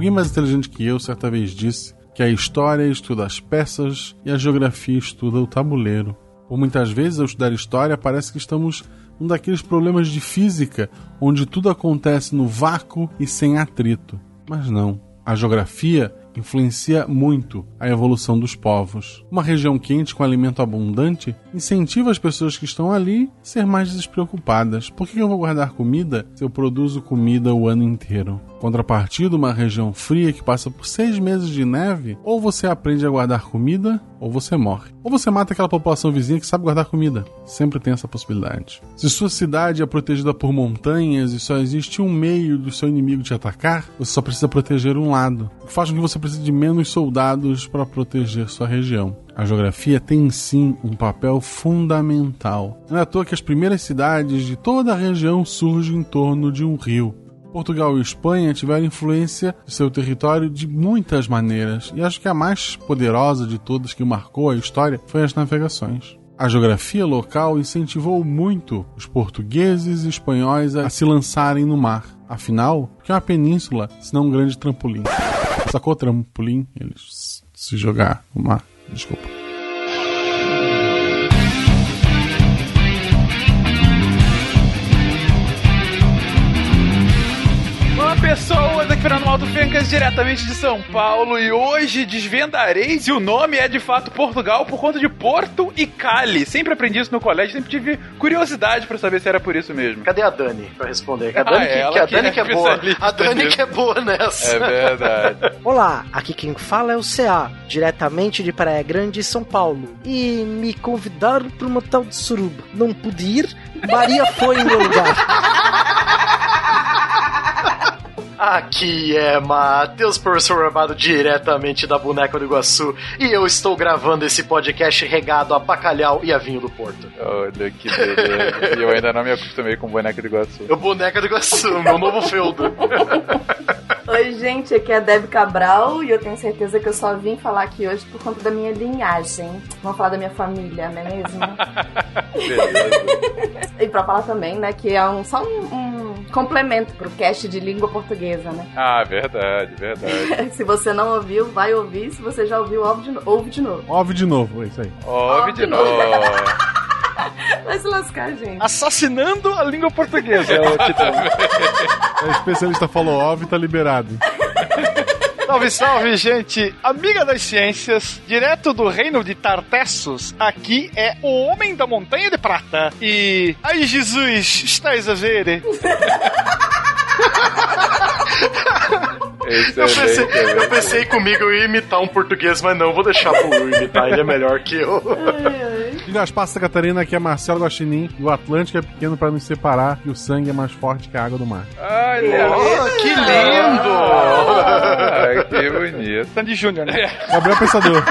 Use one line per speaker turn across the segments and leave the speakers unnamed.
Alguém mais inteligente que eu certa vez disse que a história estuda as peças e a geografia estuda o tabuleiro. Por muitas vezes, ao estudar história, parece que estamos num daqueles problemas de física onde tudo acontece no vácuo e sem atrito. Mas não. A geografia influencia muito a evolução dos povos. Uma região quente com alimento abundante incentiva as pessoas que estão ali a ser mais despreocupadas. Por que eu vou guardar comida se eu produzo comida o ano inteiro? Contrapartida, uma região fria que passa por seis meses de neve, ou você aprende a guardar comida, ou você morre. Ou você mata aquela população vizinha que sabe guardar comida. Sempre tem essa possibilidade. Se sua cidade é protegida por montanhas e só existe um meio do seu inimigo te atacar, você só precisa proteger um lado. O que faz com que você precise de menos soldados para proteger sua região. A geografia tem sim um papel fundamental. Não é à toa que as primeiras cidades de toda a região surgem em torno de um rio. Portugal e Espanha tiveram influência de seu território de muitas maneiras, e acho que a mais poderosa de todas que marcou a história foi as navegações. A geografia local incentivou muito os portugueses e espanhóis a se lançarem no mar. Afinal, o que é uma península se não um grande trampolim? Sacou trampolim? Eles se jogar no mar. Desculpa.
Pessoas, aqui Fernando Malto Fencas, diretamente de São Paulo, e hoje desvendareis, e o nome é de fato Portugal por conta de Porto e Cali. Sempre aprendi isso no colégio, sempre tive curiosidade pra saber se era por isso mesmo.
Cadê a Dani pra responder? A Dani,
Ah,
que, que, a Dani
que
que
é
é boa. A Dani que é boa nessa.
É verdade.
Olá, aqui quem fala é o CA, diretamente de Praia Grande, São Paulo. E me convidaram para uma tal de suruba. Não pude ir, Maria foi em meu lugar.
Aqui é Matheus, professor amado diretamente da Boneca do Iguaçu, e eu estou gravando esse podcast regado a bacalhau e a vinho do Porto.
Olha que beleza. E eu ainda não me acostumei com boneca de Iguaçu.
Eu Boneca do Iguaçu, meu novo feudo.
Oi, gente, aqui é a Deb Cabral e eu tenho certeza que eu só vim falar aqui hoje por conta da minha linhagem. Vamos falar da minha família, não é mesmo?
Beleza.
e pra falar também, né, que é um, só um, um complemento pro cast de língua portuguesa, né?
Ah, verdade, verdade.
Se você não ouviu, vai ouvir. Se você já ouviu, ouve de, no- ouve de novo.
Ouve de novo, é isso aí.
Ouve de novo.
Vai se lascar, gente.
Assassinando a língua portuguesa é o título.
A especialista falou óbvio tá liberado.
Salve, salve, gente! Amiga das ciências, direto do reino de Tartessos, aqui é o Homem da Montanha de Prata. E. Ai, Jesus, estás a ver?
Eu pensei,
Excelente,
eu pensei comigo eu ia imitar um português, mas não, vou deixar pro imitar, ele é melhor que eu.
De Gaspar Santa Catarina, aqui é Marcelo Guaxinim. E o Atlântico é pequeno para nos separar e o sangue é mais forte que a água do mar.
Olha
Oh, que lindo!
Ah, que bonito.
Sandy Júnior, né?
Gabriel Pensador.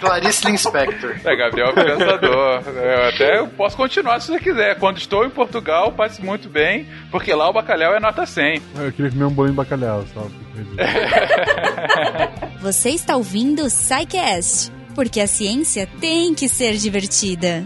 Clarice Linspector.
É, Gabriel Pensador. Eu até posso continuar se você quiser. Quando estou em Portugal, passe muito bem, porque lá o bacalhau é nota 100.
Eu queria comer um bolinho de bacalhau, só.
Você está ouvindo o Psycast, porque a ciência tem que ser divertida.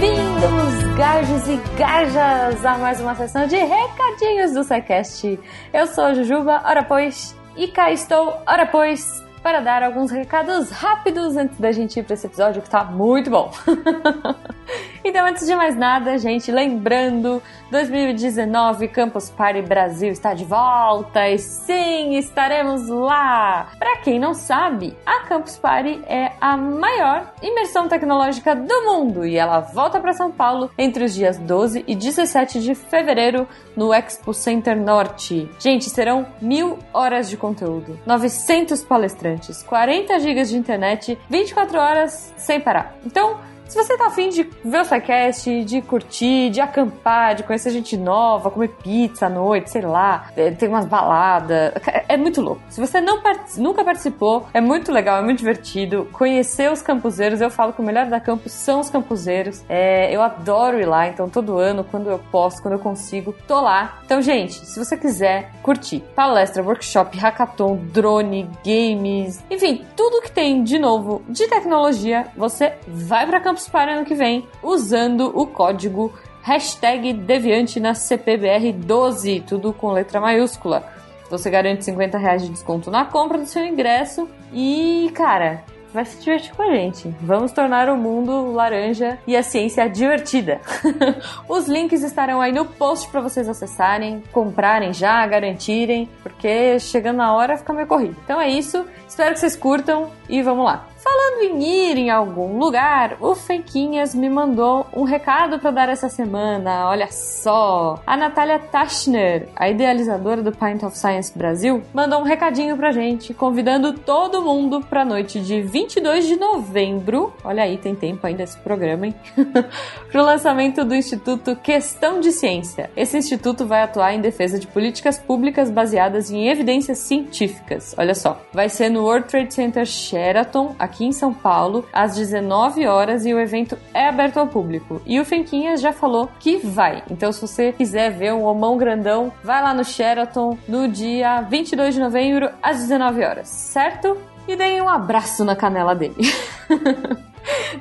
Bem-vindos, gajos e gajas, a mais uma sessão de recadinhos do SciCast. Eu sou Jujuba, ora pois, e cá estou, ora pois, para dar alguns recados rápidos antes da gente ir para esse episódio que tá muito bom. então, antes de mais nada, gente, lembrando, 2019 Campus Party Brasil está de volta e sim, estaremos lá. Para quem não sabe, a Campus Party é a maior imersão tecnológica do mundo e ela volta para São Paulo entre os dias 12 e 17 de fevereiro no Expo Center Norte. Gente, serão mil horas de conteúdo, 900 palestrantes, 40 gigas de internet, 24 horas sem parar. Então, se você tá afim de ver o SciCast, de curtir, de acampar, de conhecer gente nova, comer pizza à noite, sei lá, é, tem umas baladas, é, é muito louco. Se você não part- nunca participou, é muito legal, é muito divertido. Conhecer os campuseiros, eu falo que o melhor da campus são os campuseiros. É, eu adoro ir lá, então todo ano, quando eu posso, quando eu consigo, tô lá. Então, gente, se você quiser curtir palestra, workshop, hackathon, drone, games, enfim, tudo que tem de novo de tecnologia, você vai pra Campus participarem ano que vem usando o código hashtag Deviante na CPBR12, tudo com letra maiúscula. Você garante 50 reais de desconto na compra do seu ingresso e, cara, vai se divertir com a gente. Vamos tornar o mundo laranja e a ciência divertida. Os links estarão aí no post para vocês acessarem, comprarem já, garantirem, porque chegando na hora fica meio corrido. Então é isso. Espero que vocês curtam e vamos lá. Falando em ir em algum lugar, o Fenquinhas me mandou um recado para dar essa semana. Olha só! A Natália Tachner, a idealizadora do Pint of Science Brasil, mandou um recadinho pra gente, convidando todo mundo pra noite de 22 de novembro. Olha aí, tem tempo ainda esse programa, hein? pro lançamento do Instituto Questão de Ciência. Esse instituto vai atuar em defesa de políticas públicas baseadas em evidências científicas. Olha só, vai ser no World Trade Center Sheraton, aqui em São Paulo, às 19 horas e o evento é aberto ao público. E o Fenquinhas já falou que vai. Então, se você quiser ver um homão grandão, vai lá no Sheraton no dia 22 de novembro às 19 horas, certo? E deem um abraço na canela dele.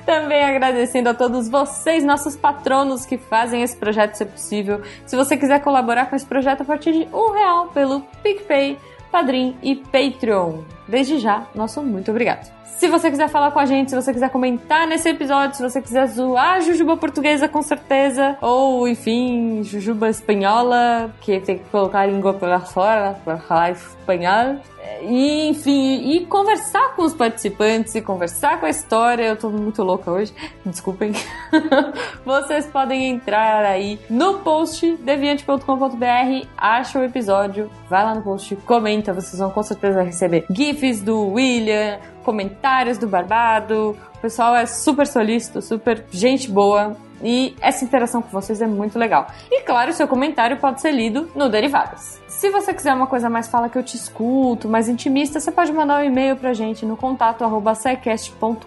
Também agradecendo a todos vocês, nossos patronos que fazem esse projeto ser possível. Se você quiser colaborar com esse projeto a partir de um real pelo PicPay, Padrim e Patreon. Desde já, nosso muito obrigado. Se você quiser falar com a gente, se você quiser comentar nesse episódio, se você quiser zoar Jujuba portuguesa, com certeza, ou enfim, Jujuba espanhola, que tem que colocar a língua pela fora para falar espanhol. E, enfim, e conversar com os participantes e conversar com a história. Eu tô muito louca hoje, desculpem. Vocês podem entrar aí no post deviante.com.br, acha o episódio, vai lá no post, comenta, vocês vão com certeza receber GIFs do William, comentários do Barbado. O pessoal é super solícito, super gente boa. E essa interação com vocês é muito legal. E claro, seu comentário pode ser lido no Derivadas. Se você quiser uma coisa mais fala que eu te escuto, mais intimista, você pode mandar um e-mail pra gente no contato arroba secast.com.br.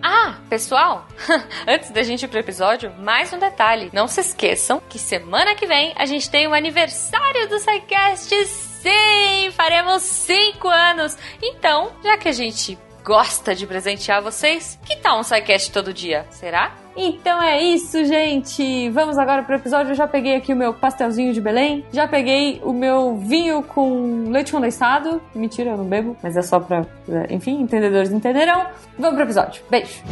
Ah, pessoal, antes da gente ir pro episódio, mais um detalhe. Não se esqueçam que semana que vem a gente tem o aniversário do SciCast. Sim, faremos 5 anos. Então, já que a gente gosta de presentear vocês, que tal um SciCast todo dia? Será?
Então é isso, gente. Vamos agora pro episódio. Eu já peguei aqui o meu pastelzinho de Belém. Já peguei o meu vinho com leite condensado. Mentira, eu não bebo, mas é só pra. Enfim, entendedores entenderão. Vamos pro episódio. Beijo.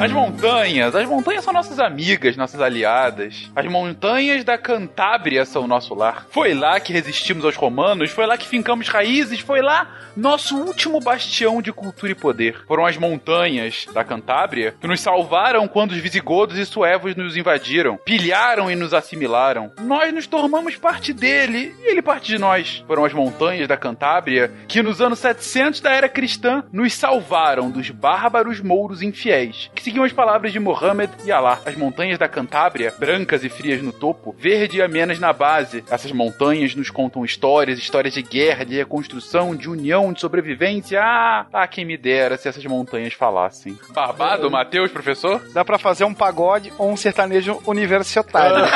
As montanhas, as montanhas são nossas amigas, nossas aliadas. As montanhas da Cantábria são nosso lar. Foi lá que resistimos aos romanos, foi lá que fincamos raízes, foi lá nosso último bastião de cultura e poder. Foram as montanhas da Cantábria que nos salvaram quando os visigodos e suevos nos invadiram, pilharam e nos assimilaram. Nós nos tornamos parte dele e ele parte de nós. Foram as montanhas da Cantábria que nos anos 700 da era cristã nos salvaram dos bárbaros mouros infiéis, que seguiam as palavras de Mohammed e Alá. As montanhas da Cantábria, brancas e frias no topo, verde e amenas na base. Essas montanhas nos contam histórias, histórias de guerra, de reconstrução, de união, de sobrevivência. Ah, ah quem me dera se essas montanhas falassem. Barbado, Matheus, professor?
Dá pra fazer um pagode ou um sertanejo universitário.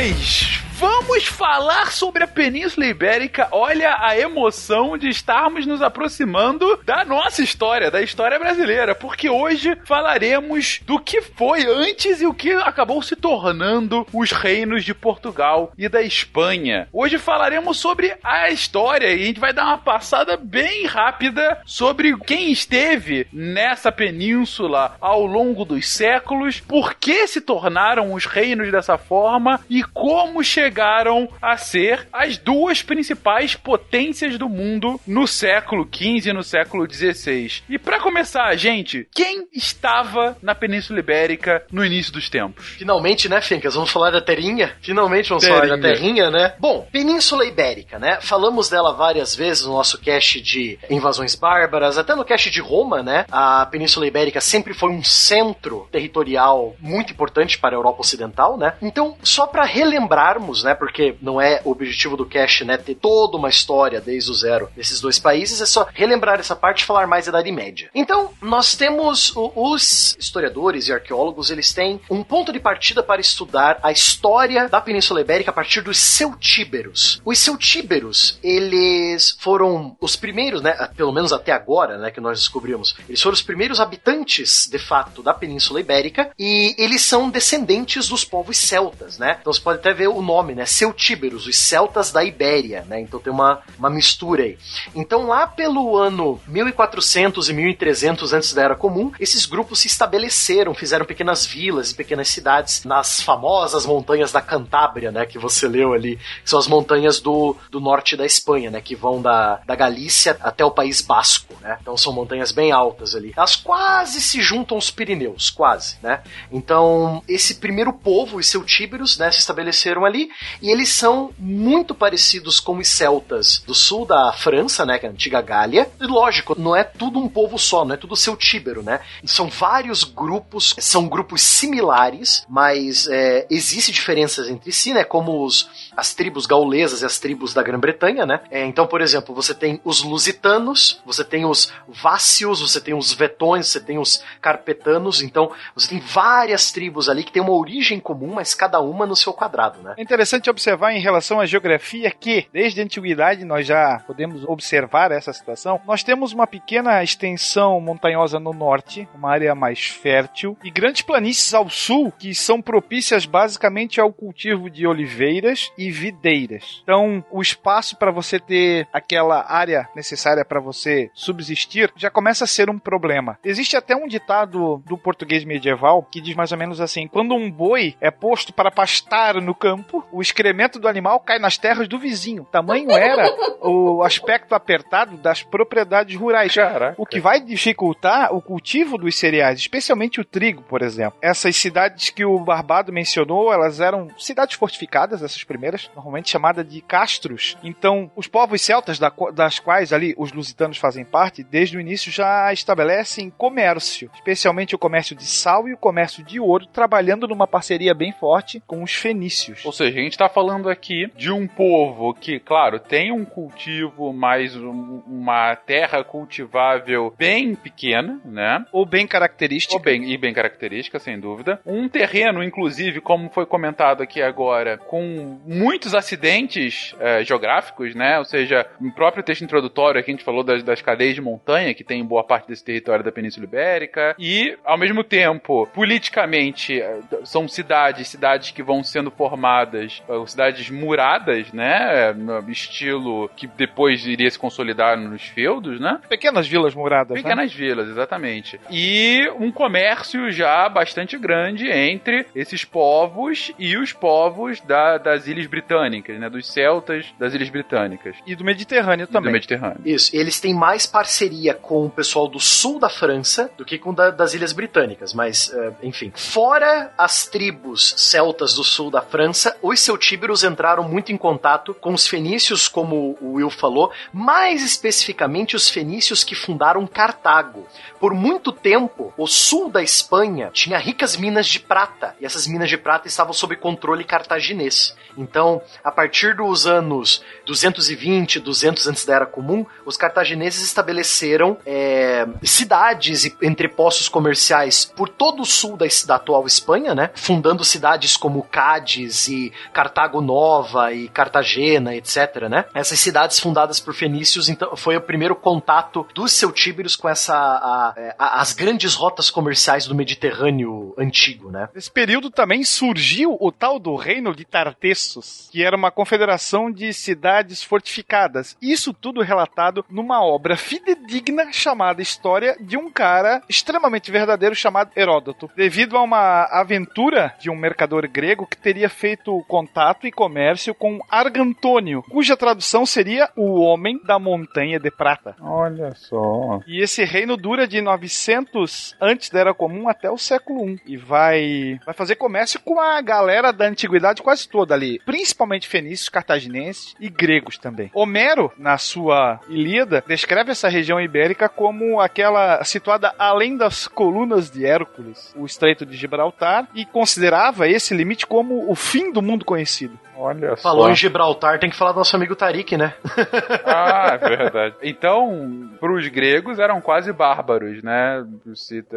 Queridões, vamos falar sobre a Península Ibérica. Olha a emoção de estarmos nos aproximando da nossa história, da história brasileira, porque hoje falaremos do que foi antes e o que acabou se tornando os reinos de Portugal e da Espanha. Hoje falaremos sobre a história e a gente vai dar uma passada bem rápida sobre quem esteve nessa península ao longo dos séculos, por que se tornaram os reinos dessa forma e como chegaram a ser as duas principais potências do mundo no século XV e no século XVI. E para começar, gente, quem estava na Península Ibérica no início dos tempos?
Finalmente, né, Fincas? Vamos falar da Terrinha? Finalmente vamos falar da Terrinha, né? Bom, Península Ibérica, né? Falamos dela várias vezes no nosso cast de invasões bárbaras, até no cast de Roma, né? A Península Ibérica sempre foi um centro territorial muito importante para a Europa Ocidental, né? Então, só para relembrarmos, né, porque não é o objetivo do cast, né, ter toda uma história desde o zero desses dois países, é só relembrar essa parte e falar mais da Idade Média. Então, nós temos o, os historiadores e arqueólogos, eles têm um ponto de partida para estudar a história da Península Ibérica a partir dos celtíberos. Os celtíberos, eles foram os primeiros, né, pelo menos até agora, né, que nós descobrimos, eles foram os primeiros habitantes, de fato, da Península Ibérica e eles são descendentes dos povos celtas, né? Então você pode até ver o nome, né, celtíberos, os celtas da Ibéria, né? Então tem uma, uma mistura aí. Então lá pelo ano 1400 e 1300 antes da Era Comum, esses grupos se estabeleceram, fizeram pequenas vilas e pequenas cidades nas famosas montanhas da Cantábria, né, que você leu ali, são as montanhas do, do norte da Espanha, né, que vão da, da Galícia até o País Basco, né? Então são montanhas bem altas ali. Elas quase se juntam aos Pirineus, quase, né? Então, esse primeiro povo, os celtíberos, né, se estabeleceram ali e eles são muito parecidos com os celtas do sul da França, né, que é a antiga Gália. E lógico, não é tudo um povo só, não é tudo celtíbero, né? São vários grupos, são grupos similares, mas é, existe diferenças entre si, né? Como os, as tribos gaulesas e as tribos da Grã-Bretanha, né? É, então, por exemplo, você tem os lusitanos, você tem os vácios, você tem os vetões, você tem os carpetanos, então você tem várias tribos ali que têm uma origem comum, mas cada uma no seu quadrado, né?
É interessante observar em relação à geografia que, desde a antiguidade, nós já podemos observar essa situação. Nós temos uma pequena extensão montanhosa no norte, uma área mais fértil, e grandes planícies ao sul que são propícias basicamente ao cultivo de oliveiras e videiras. Então, o espaço para você ter aquela área necessária para você subsistir já começa a ser um problema. Existe até um ditado do português medieval que diz mais ou menos assim: quando um boi é posto para pastar no campo, o excremento do animal cai nas terras do vizinho. Tamanho era o aspecto apertado das propriedades rurais.
Caraca.
O que vai dificultar o cultivo dos cereais, especialmente o trigo, por exemplo. Essas cidades que o Barbado mencionou, elas eram cidades fortificadas, essas primeiras, normalmente chamadas de castros. Então, os povos celtas, da- das quais ali os lusitanos fazem parte, desde o início já estabelecem comércio, especialmente o comércio de sal e o comércio de ouro, trabalhando numa parceria bem forte com os fenícios.
Ou seja, a gente tá falando aqui de um povo que, claro, tem um cultivo, mas um- uma terra cultivável bem pequena, né?
Ou bem característica.
Ou bem, e bem característica, sem dúvida. Um terreno, inclusive, como foi comentado aqui agora, com muitos acidentes eh, geográficos, né? Ou seja, no próprio texto introdutório aqui a gente falou das, das cadeias de montanha, que tem boa parte desse território da Península Ibérica. E, ao mesmo tempo, politicamente, eh, são cidades, cidades que vão sendo formadas, eh, cidades muradas, né? No estilo que depois iria se consolidar nos feudos, né?
Pequenas vilas muradas. né?
Pequenas vilas, exatamente. E um comércio já bastante grande entre esses povos e os povos da- das ilhas britânicas, né? Dos celtas das ilhas britânicas.
E do Mediterrâneo
Do
também.
Mediterrâneo.
Isso, eles têm mais parceria com o pessoal do sul da França do que com da- das Ilhas Britânicas, mas, eh, enfim. Fora as tribos celtas do sul da França, os celtíberos entraram muito em contato com os fenícios, como o Will falou, mais especificamente os fenícios que fundaram Cartago. Por muito tempo, o sul da Espanha tinha ricas minas de prata, e essas minas de prata estavam sob controle cartaginês. Então, a partir dos anos 220, 200 antes da Era Comum, os cartagineses estabeleceram é, cidades e entrepostos comerciais por todo o sul da, da atual Espanha, né? Fundando cidades como Cádiz e Cartago Nova e Cartagena, etc, né? Essas cidades fundadas por fenícios, então, foi o primeiro contato dos celtíberos com essa a- a- as grandes rotas comerciais do Mediterrâneo antigo, né?
Nesse período também surgiu o tal do Reino de Tartessos, que era uma confederação de cidades fortificadas. Isso tudo relatado numa obra fidedigna chamada História de um cara extremamente verdadeiro chamado Heródoto, devido a uma aventura de um mercador grego que teria feito contato e comércio com Argantônio, cuja tradução seria o Homem da Montanha de Prata.
Olha só.
E esse reino dura de 900 antes da Era Comum até o século I. E vai, vai fazer comércio com a galera da antiguidade quase toda ali. Principalmente fenícios, cartaginenses e gregos também. Homero, na sua Ilíada, descreve essa região ibérica como aquela situada além das colunas de Hércules, o Estreito de Gibraltar, e considerava esse limite como o fim do mundo conhecido parecido.
Olha
Falou
só.
em Gibraltar, tem que falar do nosso amigo Tarik, né?
Ah, é verdade. Então, pros gregos eram quase bárbaros, né?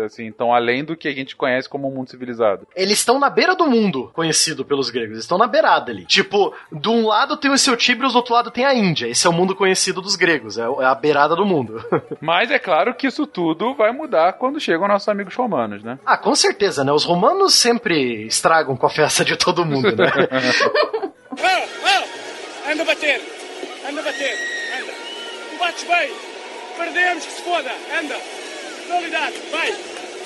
Assim, então, além do que a gente conhece como um mundo civilizado.
Eles estão na beira do mundo, conhecido pelos gregos. Eles estão na beirada ali. Tipo, de um lado tem o seu Tíbrios, do outro lado tem a Índia. Esse é o mundo conhecido dos gregos. É é a beirada do mundo.
Mas é claro que isso tudo vai mudar quando chegam nossos amigos romanos, né?
ah, com certeza, né? Os romanos sempre estragam com a festa de todo mundo, né?
Anda a bater, anda a bater, anda. Tu bates bem, perdemos que se foda, anda. Qualidade, vai,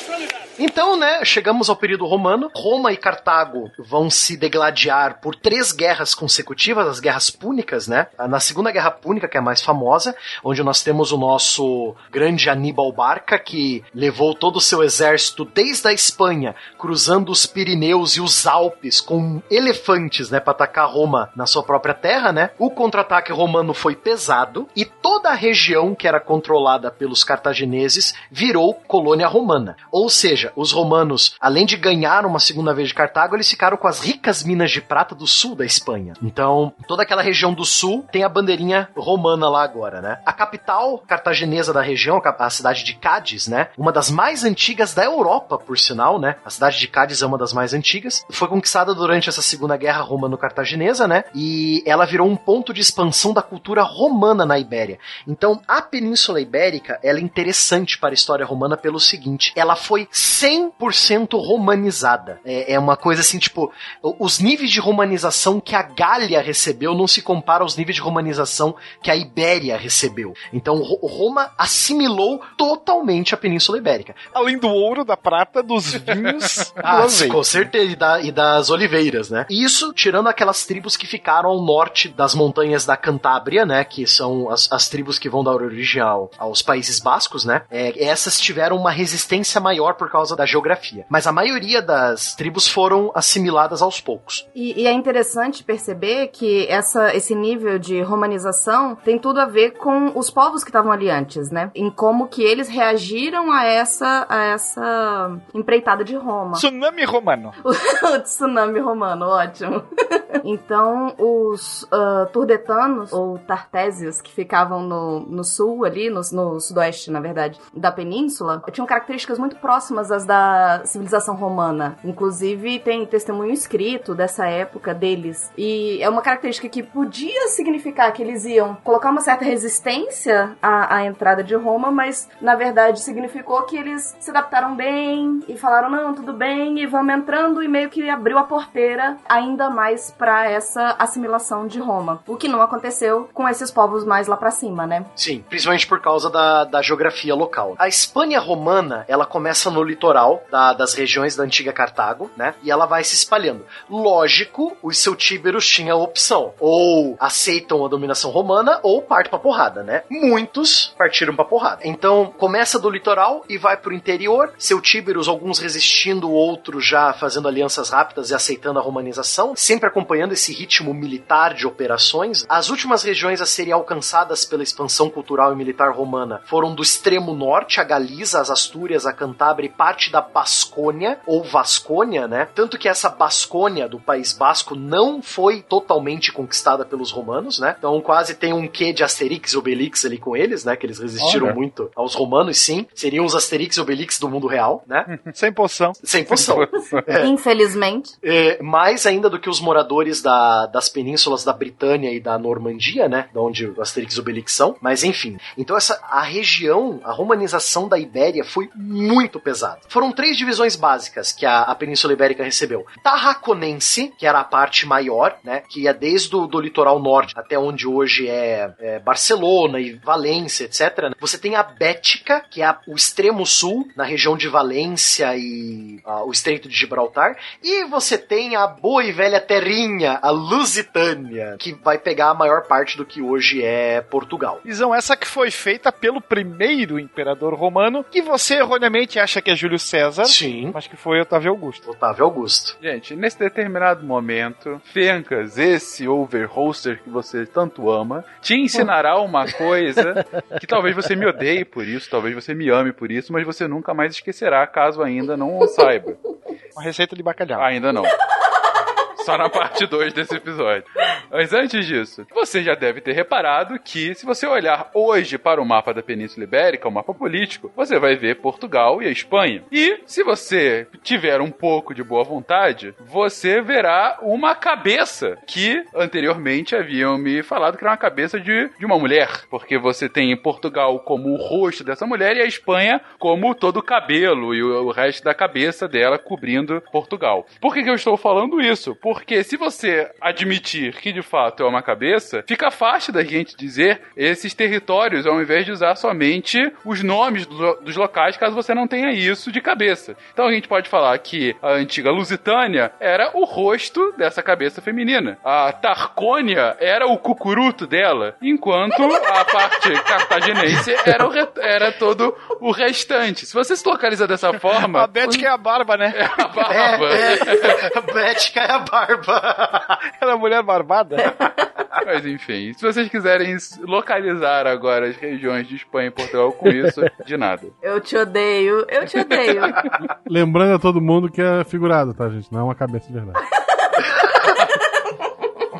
qualidade.
Então, né, chegamos ao período romano. Roma e Cartago vão se degladiar por três guerras consecutivas, as guerras púnicas, né? Na Segunda Guerra Púnica, que é a mais famosa, onde nós temos o nosso grande Aníbal Barca, que levou todo o seu exército desde a Espanha, cruzando os Pirineus e os Alpes com elefantes, né, para atacar Roma na sua própria terra, né? O contra-ataque romano foi pesado e toda a região que era controlada pelos cartagineses virou colônia romana. Ou seja, os romanos, além de ganhar uma segunda vez de Cartago, eles ficaram com as ricas minas de prata do sul da Espanha. Então, toda aquela região do sul tem a bandeirinha romana lá agora, né? A capital cartaginesa da região, a cidade de Cádiz, né? Uma das mais antigas da Europa, por sinal, né? A cidade de Cádiz é uma das mais antigas. Foi conquistada durante essa Segunda Guerra Romano-Cartaginesa, né? E ela virou um ponto de expansão da cultura romana na Ibéria. Então, a Península Ibérica, ela é interessante para a história romana pelo seguinte, ela foi 100% romanizada. É, é uma coisa assim, tipo, os níveis de romanização que a Gália recebeu não se compara aos níveis de romanização que a Ibéria recebeu. Então, Ro- Roma assimilou totalmente a Península Ibérica.
Além do ouro, da prata, dos vinhos,
Ah,
azeite.
com certeza, e, da- e das oliveiras, né? Isso tirando aquelas tribos que ficaram ao norte das montanhas da Cantábria, né? Que são as, as tribos que vão dar origem ao- aos Países Bascos, né? É, essas tiveram uma resistência maior por causa da geografia. Mas a maioria das tribos foram assimiladas aos poucos.
E, e é interessante perceber que essa, esse nível de romanização tem tudo a ver com os povos que estavam ali antes, né? Em como que eles reagiram a essa, a essa empreitada de Roma.
Tsunami romano.
o tsunami romano, ótimo. então, os ah, turdetanos, ou tartésios, que ficavam no, no sul ali, no, no sudoeste, na verdade, da península, tinham características muito próximas às da civilização romana. Inclusive, tem testemunho escrito dessa época deles. E é uma característica que podia significar que eles iam colocar uma certa resistência à, à entrada de Roma, mas na verdade significou que eles se adaptaram bem e falaram: não, tudo bem, e vamos entrando, e meio que abriu a porteira ainda mais para essa assimilação de Roma. O que não aconteceu com esses povos mais lá pra cima, né?
Sim, principalmente por causa da, da geografia local. A Espanha romana, ela começa no litoral da- das regiões da antiga Cartago, né? E ela vai se espalhando. Lógico, os celtíberos tinham a opção. Ou aceitam a dominação romana, ou partem pra porrada, né? Muitos partiram pra porrada. Então, começa do litoral e vai pro interior. Celtíberos, alguns resistindo, outros já fazendo alianças rápidas e aceitando a romanização, sempre acompanhando esse ritmo militar de operações. As últimas regiões a serem alcançadas pela expansão cultural e militar romana foram do extremo norte, a Galiza, as Astúrias, a Cantábria e parte da Bascônia, ou Vascônia, né? Tanto que essa Bascônia do País Basco não foi totalmente conquistada pelos romanos, né? Então quase tem um quê de Asterix e Obelix ali com eles, né? Que eles resistiram
Olha.
muito aos romanos, sim. Seriam os Asterix e Obelix do mundo real, né?
Sem poção.
Sem poção. É.
Infelizmente.
É, mais ainda do que os moradores da- das penínsulas da Britânia e da Normandia, né? Da onde o Asterix e Obelix são. Mas enfim. Então essa a região, a romanização da Ibéria foi muito pesada. Foram três divisões básicas que a, a Península Ibérica recebeu. Tarraconense, que era a parte maior, né? Que ia desde o do litoral norte até onde hoje é, é Barcelona e Valência, etc. né? Você tem a Bética, que é a- o extremo sul, na região de Valência e ah, o Estreito de Gibraltar. E você tem a boa e velha terrinha, a Lusitânia, que vai pegar a maior parte do que hoje é Portugal.
Visão essa que foi feita pelo primeiro imperador romano, que você erroneamente acha que é Júlio César.
Sim.
Mas que foi Otávio Augusto.
Otávio Augusto.
Gente, nesse determinado momento, Fencas, esse overholster que você tanto ama, te ensinará uma coisa que talvez você me odeie por isso, talvez você me ame por isso, mas você nunca mais esquecerá caso ainda não o saiba.
Uma receita de bacalhau.
Ainda não. Só na parte 2 desse episódio. Mas antes disso, você já deve ter reparado que, se você olhar hoje para o mapa da Península Ibérica, o mapa político, você vai ver Portugal e a Espanha. E, se você tiver um pouco de boa vontade, você verá uma cabeça que anteriormente haviam me falado que era uma cabeça de, de uma mulher. Porque você tem Portugal como o rosto dessa mulher e a Espanha como todo o cabelo e o, o resto da cabeça dela cobrindo Portugal. Por que, que eu estou falando isso? Porque se você admitir que de fato é uma cabeça, fica fácil da gente dizer esses territórios ao invés de usar somente os nomes do, dos locais, caso você não tenha isso de cabeça. Então a gente pode falar que a antiga Lusitânia era o rosto dessa cabeça feminina. A Tarcônia era o cucuruto dela, enquanto a parte cartaginense era, o re- era todo o restante. Se você se localiza dessa forma.
A Beth que é a barba, né?
É a barba.
É, a Bética é a barba.
Ela é mulher barbada.
Mas enfim, se vocês quiserem localizar agora as regiões de Espanha e Portugal com isso, de nada.
Eu te odeio, eu te odeio.
Lembrando a todo mundo que é figurado, tá, gente? Não é uma cabeça de verdade.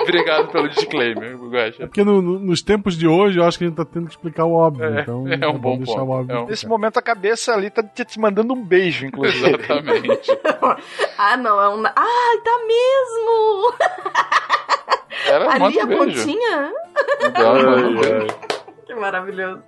Obrigado pelo disclaimer, Guaxa.
É porque no- no- nos tempos de hoje eu acho que a gente tá tendo que explicar o óbvio.
É,
então
é um bom
deixar
ponto,
o óbvio.
é um-
Nesse momento a cabeça ali tá te mandando um beijo, inclusive.
Exatamente.
ah, não, é um. Ai, tá mesmo!
Era
Ali a
beijo.
pontinha?
Dá uma-
Que maravilhoso.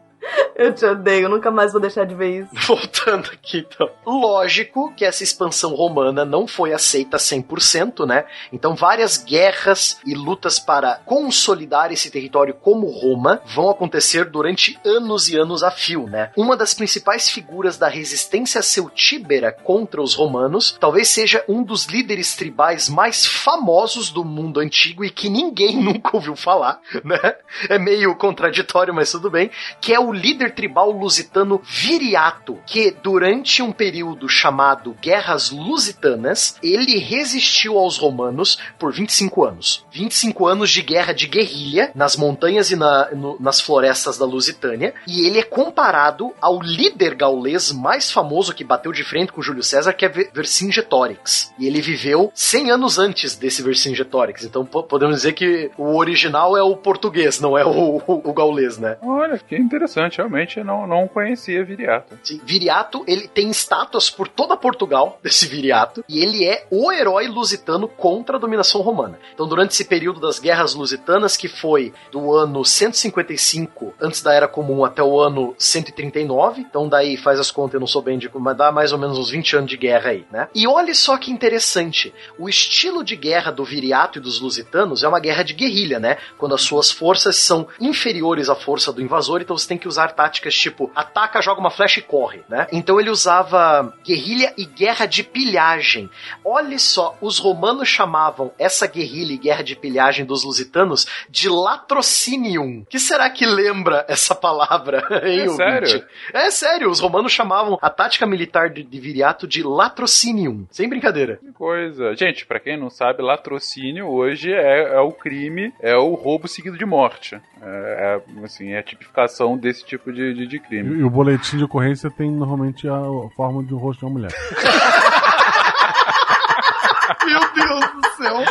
Eu te odeio, nunca mais vou deixar de ver isso.
Voltando aqui, então. Lógico que essa expansão romana não foi aceita 100%, né? Então, várias guerras e lutas para consolidar esse território como Roma vão acontecer durante anos e anos a fio, né? Uma das principais figuras da resistência celtíbera contra os romanos talvez seja um dos líderes tribais mais famosos do mundo antigo e que ninguém nunca ouviu falar, né? É meio contraditório, mas tudo bem. Que é o líder tribal lusitano Viriato, que durante um período chamado Guerras Lusitanas, ele resistiu aos romanos por 25 anos. 25 anos de guerra de guerrilha nas montanhas e na- no- nas florestas da Lusitânia, e ele é comparado ao líder gaulês mais famoso que bateu de frente com Júlio César, que é Ver- Vercingetorix. E ele viveu 100 anos antes desse Vercingetorix, então po- podemos dizer que o original é o português, não é o, o- o gaulês, né?
Olha, que interessante, realmente não, não conhecia Viriato.
Viriato, ele tem estátuas por toda Portugal desse Viriato, e ele é o herói lusitano contra a dominação romana. Então, durante esse período das guerras lusitanas, que foi do ano 155 antes da Era Comum até o ano 139, então daí faz as contas, eu não sou bem de mas dá mais ou menos uns 20 anos de guerra aí, né? E olha só que interessante, o estilo de guerra do Viriato e dos lusitanos é uma guerra de guerrilha, né? Quando as suas forças são inferiores à força do invasor, então você tem que usar táticas tipo ataca, joga uma flecha e corre, né? Então ele usava guerrilha e guerra de pilhagem. Olha só, os romanos chamavam essa guerrilha e guerra de pilhagem dos lusitanos de latrocinium. que será que lembra essa palavra? hein,
É
ouvinte?
sério?
É sério, os romanos chamavam a tática militar de, de Viriato de latrocinium. Sem brincadeira.
Que coisa. Gente, pra quem não sabe, latrocínio hoje é, é o crime, é o roubo seguido de morte. É, é, assim, é a tipificação desse tipo de, de, de
E,
crime.
e o boletim de ocorrência tem normalmente a forma de um rosto de uma mulher.
Meu Deus do céu.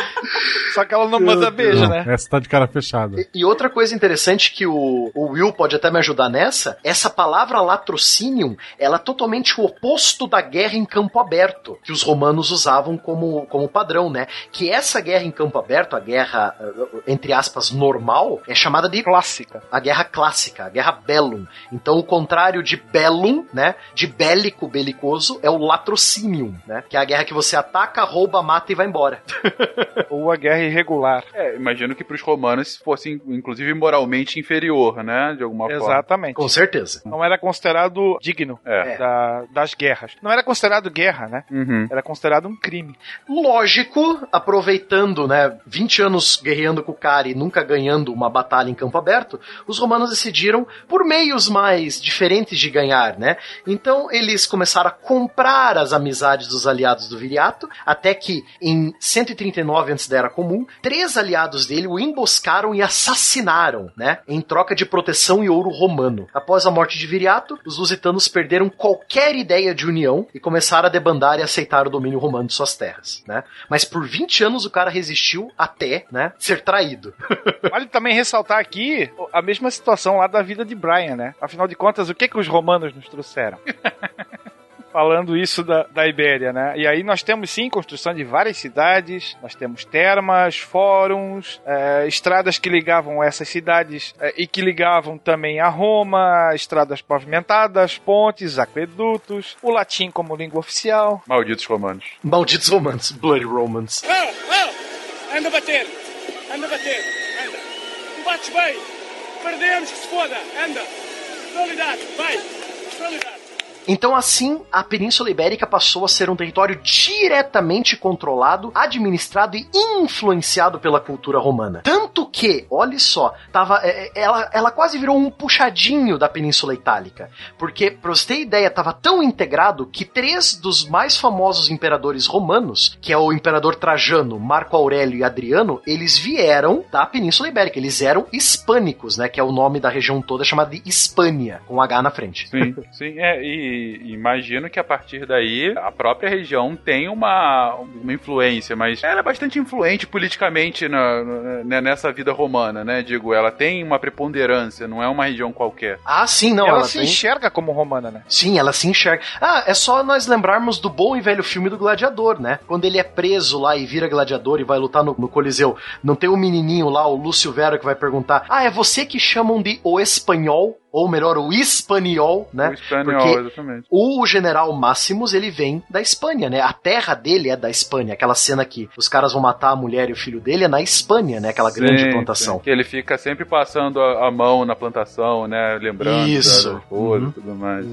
Só que ela não manda beijo,
Não,
né?
Essa tá de cara fechada.
E outra coisa interessante que o, o Will pode até me ajudar nessa, essa palavra latrocinium, ela é totalmente o oposto da guerra em campo aberto, que os romanos usavam como, como padrão, né? Que essa guerra em campo aberto, a guerra, eh, entre aspas, normal, é chamada de
Clássica.
a guerra clássica, a guerra bellum. Então o contrário de bellum, né, de bélico, belicoso, é o latrocinium, né? Que é a guerra que você ataca, rouba, mata e vai embora.
Ou a guerra irregular.
É, imagino que pros romanos fosse, inclusive, moralmente inferior, né? De alguma forma.
Exatamente.
Com certeza.
Não era considerado digno
É.
da- das guerras. Não era considerado guerra, né?
Uhum.
Era considerado um crime.
Lógico, aproveitando, né, 20 anos guerreando com o cara e nunca ganhando uma batalha em campo aberto, os romanos decidiram por meios mais diferentes de ganhar, né? Então eles começaram a comprar as amizades dos aliados do Viriato, até que em 139 antes da Era Comum, três aliados dele o emboscaram e assassinaram, né? Em troca de proteção e ouro romano. Após a morte de Viriato, os lusitanos perderam qualquer ideia de união e começaram a debandar e aceitar o domínio romano de suas terras, né? Mas por 20 anos o cara resistiu até, né, ser traído.
Vale também ressaltar aqui a mesma situação lá da vida de Brian, né? Afinal de contas, o que que os romanos nos trouxeram? falando isso da, da Ibéria, né? E aí nós temos sim construção de várias cidades, nós temos termas, fóruns, é, estradas que ligavam essas cidades é, e que ligavam também a Roma, estradas pavimentadas, pontes, aquedutos, o latim como língua oficial.
Malditos romanos.
Malditos romanos, Bloody Romans.
Oh, oh! Anda a bater! Anda a bater! Anda! Tu bates bem! Perdemos que se foda! Anda! Qualidade! Vai! Qualidade!
Então, assim, a Península Ibérica passou a ser um território diretamente controlado, administrado e influenciado pela cultura romana. Tanto que, olha só, tava, é, é, ela, ela quase virou um puxadinho da Península Itálica. Porque, pra você ter ideia, tava tão integrado que três dos mais famosos imperadores romanos, que é o imperador Trajano, Marco Aurélio e Adriano, eles vieram da Península Ibérica. Eles eram hispânicos, né? Que é o nome da região toda chamada de Hispânia, com H na frente.
Sim, sim. É, e imagino que a partir daí a própria região tem uma, uma influência, mas ela é bastante influente politicamente na, na- nessa vida romana, né? Digo, ela tem uma preponderância, não é uma região qualquer.
Ah, sim, não,
ela,
ela
se
tem-
enxerga como romana, né?
Sim, ela se enxerga. Ah, é só nós lembrarmos do bom e velho filme do Gladiador, né? Quando ele é preso lá e vira gladiador e vai lutar no, no Coliseu. Não tem o menininho lá, o Lúcio Vera, que vai perguntar: Ah, é você que chamam de o espanhol? Ou melhor, o espanhol, né?
O espanhol,
Porque
exatamente.
o general Máximos, ele vem da Espanha, né? A terra dele é da Espanha. Aquela cena que os caras vão matar a mulher e o filho dele é na Espanha, né? Aquela grande
Sim,
plantação.
sim. Que ele fica sempre passando a, a mão na plantação, né? Lembrando
Isso.
coisas
Uhum.
e tudo mais.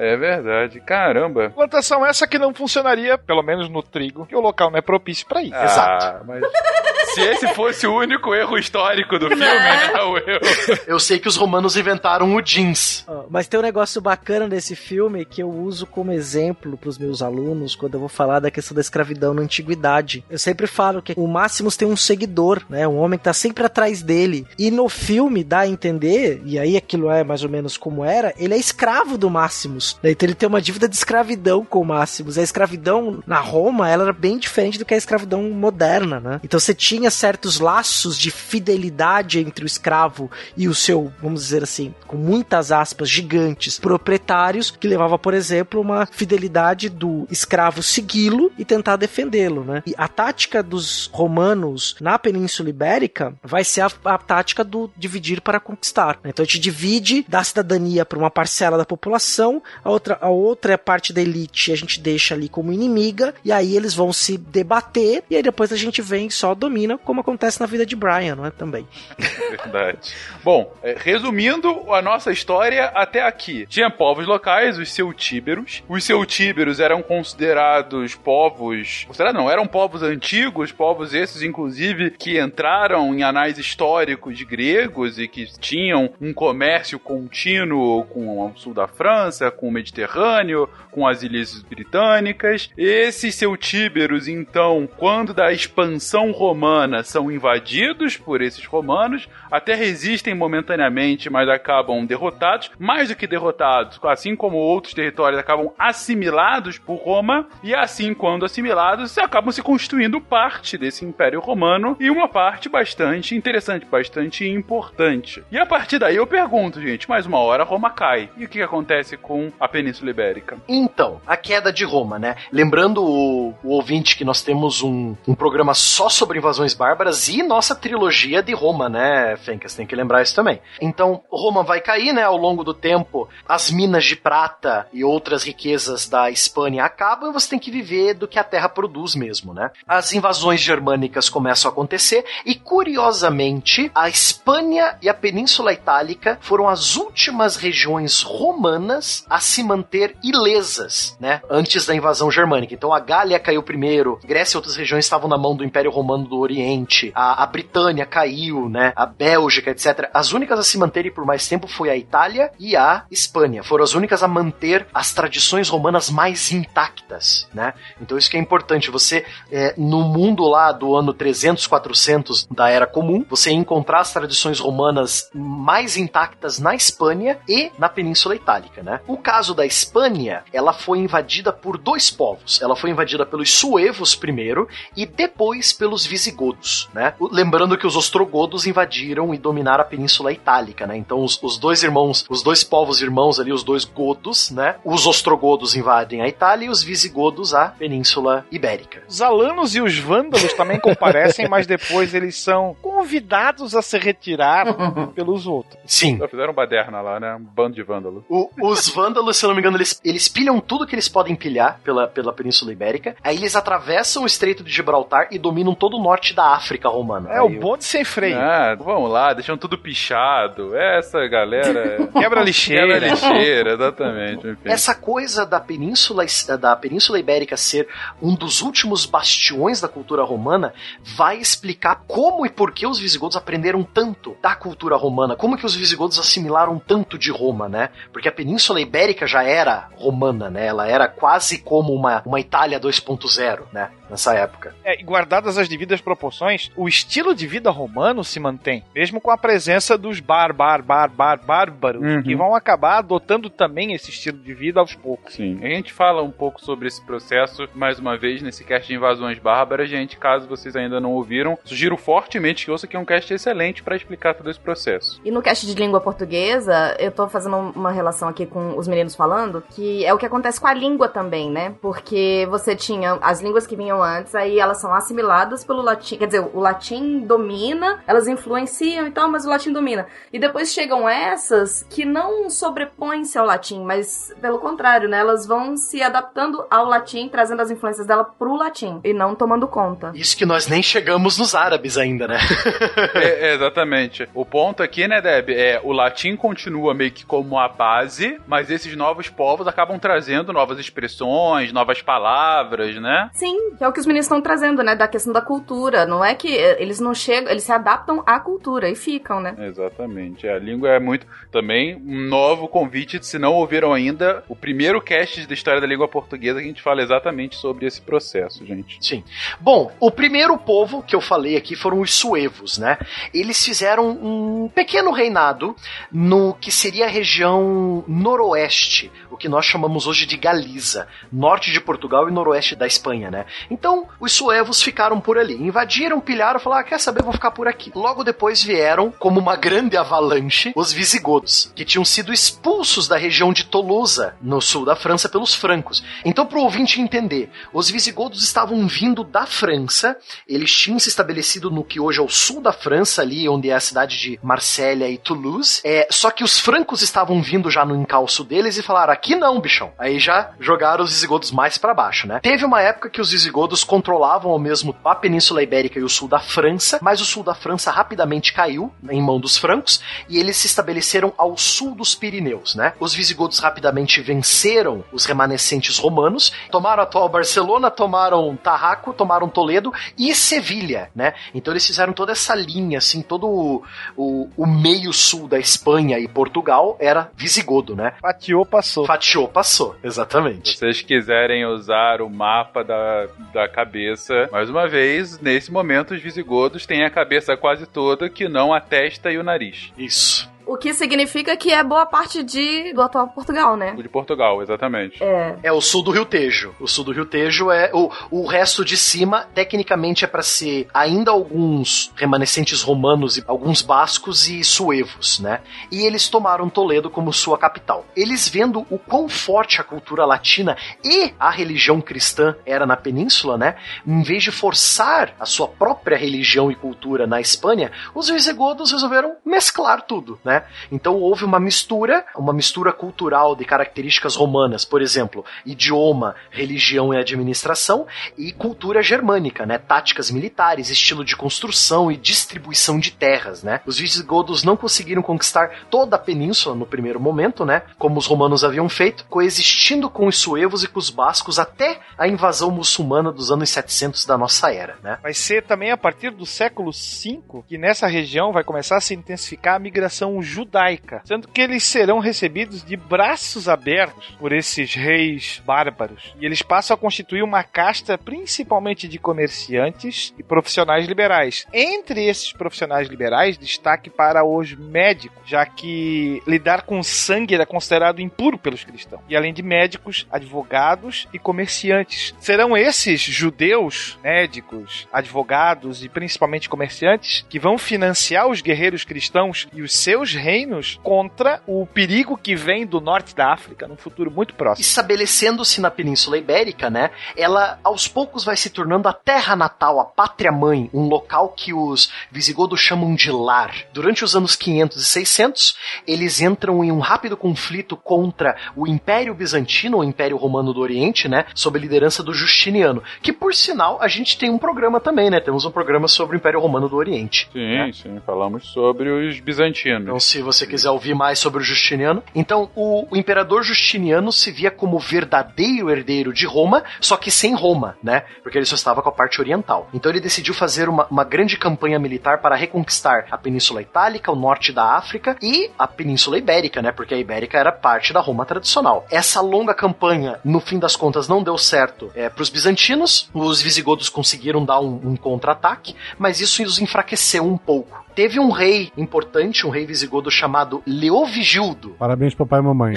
É verdade. Caramba.
Plantação essa que não funcionaria, pelo menos no trigo, que o local não é propício pra ir.
Ah, mas se esse fosse o único erro histórico do filme, né? O erro.
Eu sei que os romanos inventaram o jeans.
Ó, Mas tem um negócio bacana desse filme que eu uso como exemplo pros meus alunos quando eu vou falar da questão da escravidão na antiguidade. Eu sempre falo que o Máximos tem um seguidor, né? Um homem que tá sempre atrás dele. E no filme dá a entender, e aí aquilo é mais ou menos como era, ele é escravo do Máximos. Né? Então ele tem uma dívida de escravidão com o Máximos. A escravidão na Roma, ela era bem diferente do que a escravidão moderna, né? Então você tinha certos laços de fidelidade entre o escravo e o seu, vamos dizer assim, com muitas aspas, gigantes proprietários, que levava, por exemplo, uma fidelidade do escravo segui-lo e tentar defendê-lo, né? E a tática dos romanos na Península Ibérica vai ser a, a tática do dividir para conquistar. né? Então a gente divide, dá cidadania para uma parcela da população, a outra, a outra parte da elite a gente deixa ali como inimiga, e aí eles vão se debater, e aí depois a gente vem e só domina, como acontece na vida de Brian, não é? Também.
Verdade. Bom, é, resumindo a nossa história até aqui. Tinha povos locais, os celtíberos. Os celtíberos eram considerados povos. Considerados não, eram povos antigos, povos esses, inclusive, que entraram em anais históricos gregos e que tinham um comércio contínuo com o sul da França, com o Mediterrâneo, com as ilhas britânicas. Esses celtíberos, então, quando da expansão romana são invadidos por esses romanos, até resistem momentaneamente, mas acabam derrotados. Mais do que derrotados, assim como outros territórios acabam assimilados por Roma, e assim, quando assimilados, acabam se constituindo parte desse Império Romano e uma parte bastante interessante, bastante importante. E a partir daí eu pergunto, gente, mais uma hora Roma cai. E o que acontece com a Península Ibérica?
Então, a queda de Roma, né? Lembrando o, o ouvinte que nós temos um, um programa só sobre invasões bárbaras e nossa trilogia de Roma, né, Fencas? Tem que lembrar isso também. Então, Roma vai cair, né? Ao longo do tempo, as minas de prata e outras riquezas da Espanha acabam e você tem que viver do que a terra produz mesmo, né? As invasões germânicas começam a acontecer e, curiosamente, a Espanha e a Península Itálica foram as últimas regiões romanas a se manter ilesas, né? Antes da invasão germânica. Então a Gália caiu primeiro, Grécia e outras regiões estavam na mão do Império Romano do Oriente, a, a Britânia caiu, né? A Bélgica, etc. As únicas a se manterem por mais tempo foi a Itália e a Espanha. Foram as únicas a manter as tradições romanas mais intactas, né? Então isso que é importante. Você, é, no mundo lá do ano 300, 400 da Era Comum, você encontrar as tradições romanas mais intactas na Espanha e na Península Itálica, né? O caso da Espanha, ela foi invadida por dois povos. Ela foi invadida pelos suevos primeiro e depois pelos visigodos, né? Lembrando que os ostrogodos invadiram e dominaram a Península Itálica, né? Então os, os dois irmãos, os dois povos irmãos ali, os dois godos, né? Os ostrogodos invadem a Itália e os visigodos a Península Ibérica.
Os alanos e os vândalos também comparecem, mas depois eles são convidados a se retirar pelos outros.
Sim.
Só fizeram baderna lá, né? Um bando de vândalos.
O- os vândalos, se eu não me engano, eles, eles pilham tudo que eles podem pilhar pela, pela Península Ibérica. Aí eles atravessam o Estreito de Gibraltar e dominam todo o norte da África romana.
É
Aí
o bonde sem freio.
Ah, vamos lá, deixam tudo pichado. Essa galera.
Quebra lixeira.
Quebra lixeira, exatamente. Enfim.
Essa coisa da Península, da Península Ibérica ser um dos últimos bastiões da cultura romana vai explicar como e por que os visigodos aprenderam tanto da cultura romana, como que os visigodos assimilaram tanto de Roma, né? Porque a Península Ibérica já era romana, né? Ela era quase como uma, uma Itália 2.0, né? Nessa época.
É, e guardadas as devidas proporções, o estilo de vida romano se mantém, mesmo com a presença dos bar, bar, bar, bar, bárbaros,
Uhum.
que vão acabar adotando também esse estilo de vida aos poucos.
Sim. A gente fala um pouco sobre esse processo, mais uma vez, nesse cast de invasões bárbaras. Gente, caso vocês ainda não ouviram, sugiro fortemente que ouça que é um cast excelente para explicar todo esse processo.
E no cast de língua portuguesa, eu tô fazendo uma relação aqui com os meninos falando, que é o que acontece com a língua também, né? Porque você tinha as línguas que vinham antes, aí elas são assimiladas pelo latim. Quer dizer, o latim domina, elas influenciam e tal, mas o latim domina. E depois chegam essas que não sobrepõem-se ao latim, mas pelo contrário, né? Elas vão se adaptando ao latim, trazendo as influências dela pro latim e não tomando conta.
Isso que nós nem chegamos nos árabes ainda, né?
é, é, exatamente. O ponto aqui, né, Deb, é o latim continua meio que como a base, mas esses novos povos acabam trazendo novas expressões, novas palavras, né?
Sim, que é o que os meninos estão trazendo, né? Da questão da cultura. Não é que eh, eles não chegam, eles se adaptam à cultura e ficam, né?
Exatamente. A língua é muito. Também um novo convite, se não ouviram ainda, o primeiro cast da história da língua portuguesa que a gente fala exatamente sobre esse processo, gente.
Sim. Bom, o primeiro povo que eu falei aqui foram os suevos, né? Eles fizeram um pequeno reinado no que seria a região noroeste, o que nós chamamos hoje de Galiza, norte de Portugal e noroeste da Espanha, né? Então, os suevos ficaram por ali, invadiram, pilharam, falaram, ah, quer saber, vou ficar por aqui. Logo depois vieram, como uma grande avalanche, os visigodos, que tinham sido expulsos da região de Tolosa, no sul da França, pelos francos. Então, para o ouvinte entender, os visigodos estavam vindo da França, eles tinham se estabelecido no que hoje é o sul da França, ali onde é a cidade de Marsella e Toulouse, é, só que os francos estavam vindo já no encalço deles e falaram, aqui não, bichão. Aí já jogaram os visigodos mais para baixo, né? Teve uma época que os visigodos controlavam ao mesmo a Península Ibérica e o sul da França, mas o sul da França rapidamente caiu em mão dos francos e eles se estabeleceram ao sul dos Pirineus, né? Os visigodos rapidamente venceram os remanescentes romanos, tomaram a atual Barcelona, tomaram Tarraco, tomaram Toledo e Sevilha, né? Então eles fizeram toda essa linha, assim, todo o, o, o meio sul da Espanha e Portugal era visigodo, né?
Fatiou, passou.
Fatiou, passou, exatamente.
Se vocês quiserem usar o mapa da, da cabeça, mais uma vez, nesse momento os visigodos têm a cabeça quase toda, que não a testa e o nariz.
Isso.
O que significa que é boa parte de, do atual Portugal, né?
O de Portugal, exatamente.
É.
É o sul do Rio Tejo. O sul do Rio Tejo é. O, o resto de cima, tecnicamente, é para ser ainda alguns remanescentes romanos e alguns bascos e suevos, né? E eles tomaram Toledo como sua capital. Eles vendo o quão forte a cultura latina e a religião cristã era na península, né? Em vez de forçar a sua própria religião e cultura na Espanha, os visigodos resolveram mesclar tudo, né? Então houve uma mistura, uma mistura cultural de características romanas, por exemplo, idioma, religião e administração, e cultura germânica, né? Táticas militares, estilo de construção e distribuição de terras, né? Os visigodos não conseguiram conquistar toda a península no primeiro momento, né? Como os romanos haviam feito, coexistindo com os suevos e com os bascos até a invasão muçulmana dos anos 700 da nossa era, né?
Vai ser também a partir do século V que nessa região vai começar a se intensificar a migração judaica, sendo que eles serão recebidos de braços abertos por esses reis bárbaros. E eles passam a constituir uma casta principalmente de comerciantes e profissionais liberais. Entre esses profissionais liberais, destaque para os médicos, já que lidar com sangue era considerado impuro pelos cristãos. E além de médicos, advogados e comerciantes. Serão esses judeus, médicos, advogados e principalmente comerciantes que vão financiar os guerreiros cristãos e os seus reinos contra o perigo que vem do norte da África num futuro muito próximo.
Estabelecendo-se na Península Ibérica, né? Ela aos poucos vai se tornando a terra natal, a pátria mãe, um local que os visigodos chamam de lar. Durante os anos 500 e 600, eles entram em um rápido conflito contra o Império Bizantino, o Império Romano do Oriente, né? Sob a liderança do Justiniano, que por sinal a gente tem um programa também, né? Temos um programa sobre o Império Romano do Oriente.
Sim,
né?
sim, falamos sobre os bizantinos.
Então, se você quiser ouvir mais sobre o Justiniano, então o, o imperador Justiniano se via como verdadeiro herdeiro de Roma, só que sem Roma, né? Porque ele só estava com a parte oriental. Então ele decidiu fazer uma, uma grande campanha militar para reconquistar a Península Itálica, o norte da África e a Península Ibérica, né? Porque a Ibérica era parte da Roma tradicional. Essa longa campanha, no fim das contas, não deu certo é, para os bizantinos. Os visigodos conseguiram dar um, um contra-ataque, mas isso os enfraqueceu um pouco. Teve um rei importante, um rei visigodo chamado Leovigildo.
Parabéns, papai e mamãe.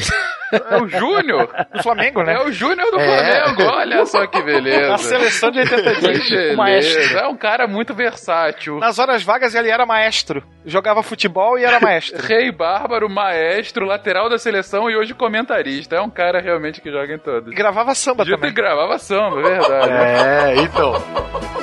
É o Júnior
do Flamengo, né?
É o Júnior do
É.
Flamengo, olha só que beleza.
A seleção de 82,
Que
o maestro.
É um cara muito versátil.
Nas horas vagas ele era maestro. Jogava futebol e era maestro.
Rei bárbaro, maestro, lateral da seleção e hoje comentarista. É um cara realmente que joga em todos.
E gravava samba
Podia
também.
ter gravava samba, é verdade.
É, então.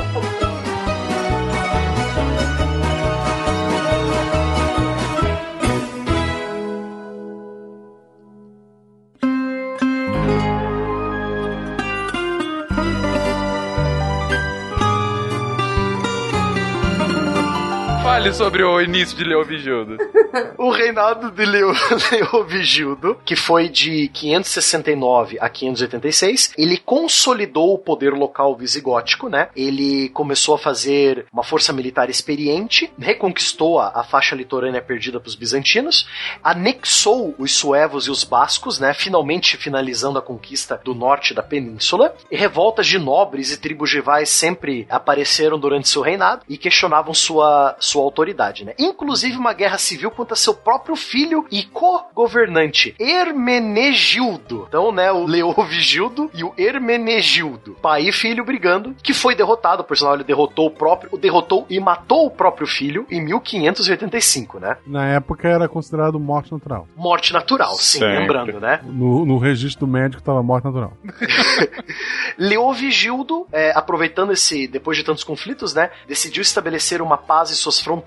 Sobre o início de Leovigildo.
O reinado de Leo, Leovigildo, que foi de 569 a 586, ele consolidou o poder local visigótico, né? Ele começou a fazer uma força militar experiente, reconquistou a, a faixa litorânea perdida para os bizantinos, anexou os suevos e os bascos, né? Finalmente finalizando a conquista do norte da península. E revoltas de nobres e tribos rivais sempre apareceram durante seu reinado e questionavam sua, sua autoridade, né? Inclusive uma guerra civil contra seu próprio filho e co-governante, Hermenegildo. Então, né, o Leovigildo e o Hermenegildo, pai e filho brigando, que foi derrotado, por sinal ele derrotou o próprio, derrotou e matou o próprio filho em 1585, né?
Na época era considerado morte natural.
Morte natural, sim,
Sempre.
lembrando, né?
No, no registro médico estava morte natural.
Leovigildo, é, aproveitando esse, depois de tantos conflitos, né, decidiu estabelecer uma paz em suas fronteiras,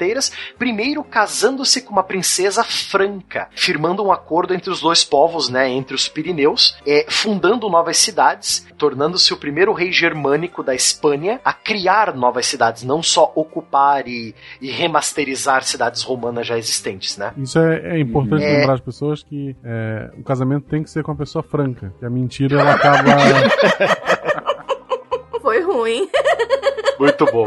primeiro casando-se com uma princesa franca, firmando um acordo entre os dois povos, né, entre os Pirineus, é, fundando novas cidades, tornando-se o primeiro rei germânico da Espanha a criar novas cidades, não só ocupar e, e remasterizar cidades romanas já existentes, né?
Isso é, é importante
É.
lembrar as pessoas que é, o casamento tem que ser com uma pessoa franca. Que a mentira ela acaba.
Foi ruim.
Muito bom.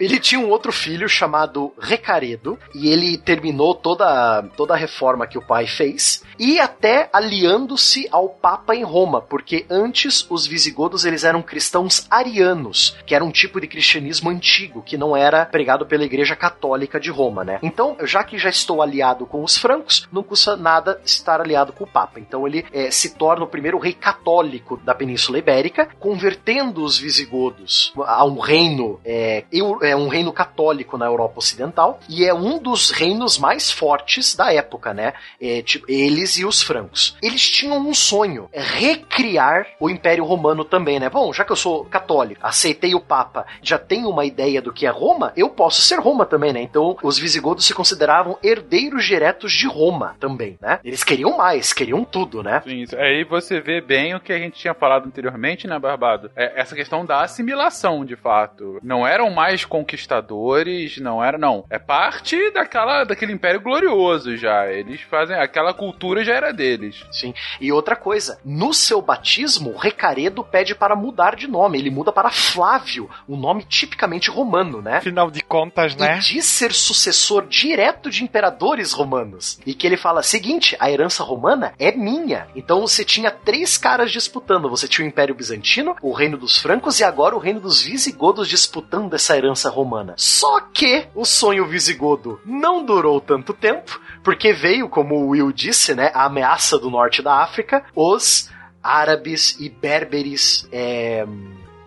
Ele tinha um outro filho chamado Recaredo, e ele terminou toda, toda a reforma que o pai fez, e até aliando-se ao Papa em Roma, porque antes os visigodos eles eram cristãos arianos, que era um tipo de cristianismo antigo, que não era pregado pela Igreja Católica de Roma, né? Então, já que já estou aliado com os francos, não custa nada estar aliado com o Papa. Então ele eh, se torna o primeiro rei católico da Península Ibérica, convertendo os visigodos a um reino é, eu- é um reino católico na Europa Ocidental e é um dos reinos mais fortes da época, né? É, tipo, eles e os francos. Eles tinham um sonho, é recriar o Império Romano também, né? Bom, já que eu sou católico, aceitei o Papa, já tenho uma ideia do que é Roma, eu posso ser Roma também, né? Então, os visigodos se consideravam herdeiros diretos de Roma também, né? Eles queriam mais, queriam tudo, né?
Sim, aí você vê bem o que a gente tinha falado anteriormente, né, Barbado? É essa questão da assimilação, de fato. Não eram mais conquistadores, não era, não. É parte daquela, daquele império glorioso já. Eles fazem, aquela cultura já era deles.
Sim. E outra coisa, no seu batismo, Recaredo pede para mudar de nome. Ele muda para Flávio, um nome tipicamente romano, né?
Afinal de contas, né?
E diz ser sucessor direto de imperadores romanos. E que ele fala: seguinte, a herança romana é minha. Então você tinha três caras disputando. Você tinha o Império Bizantino, o Reino dos Francos e agora o Reino dos Visigodos disputando essa herança romana. Só que o sonho visigodo não durou tanto tempo, porque veio, como o Will disse, né, a ameaça do norte da África, os árabes e berberes. É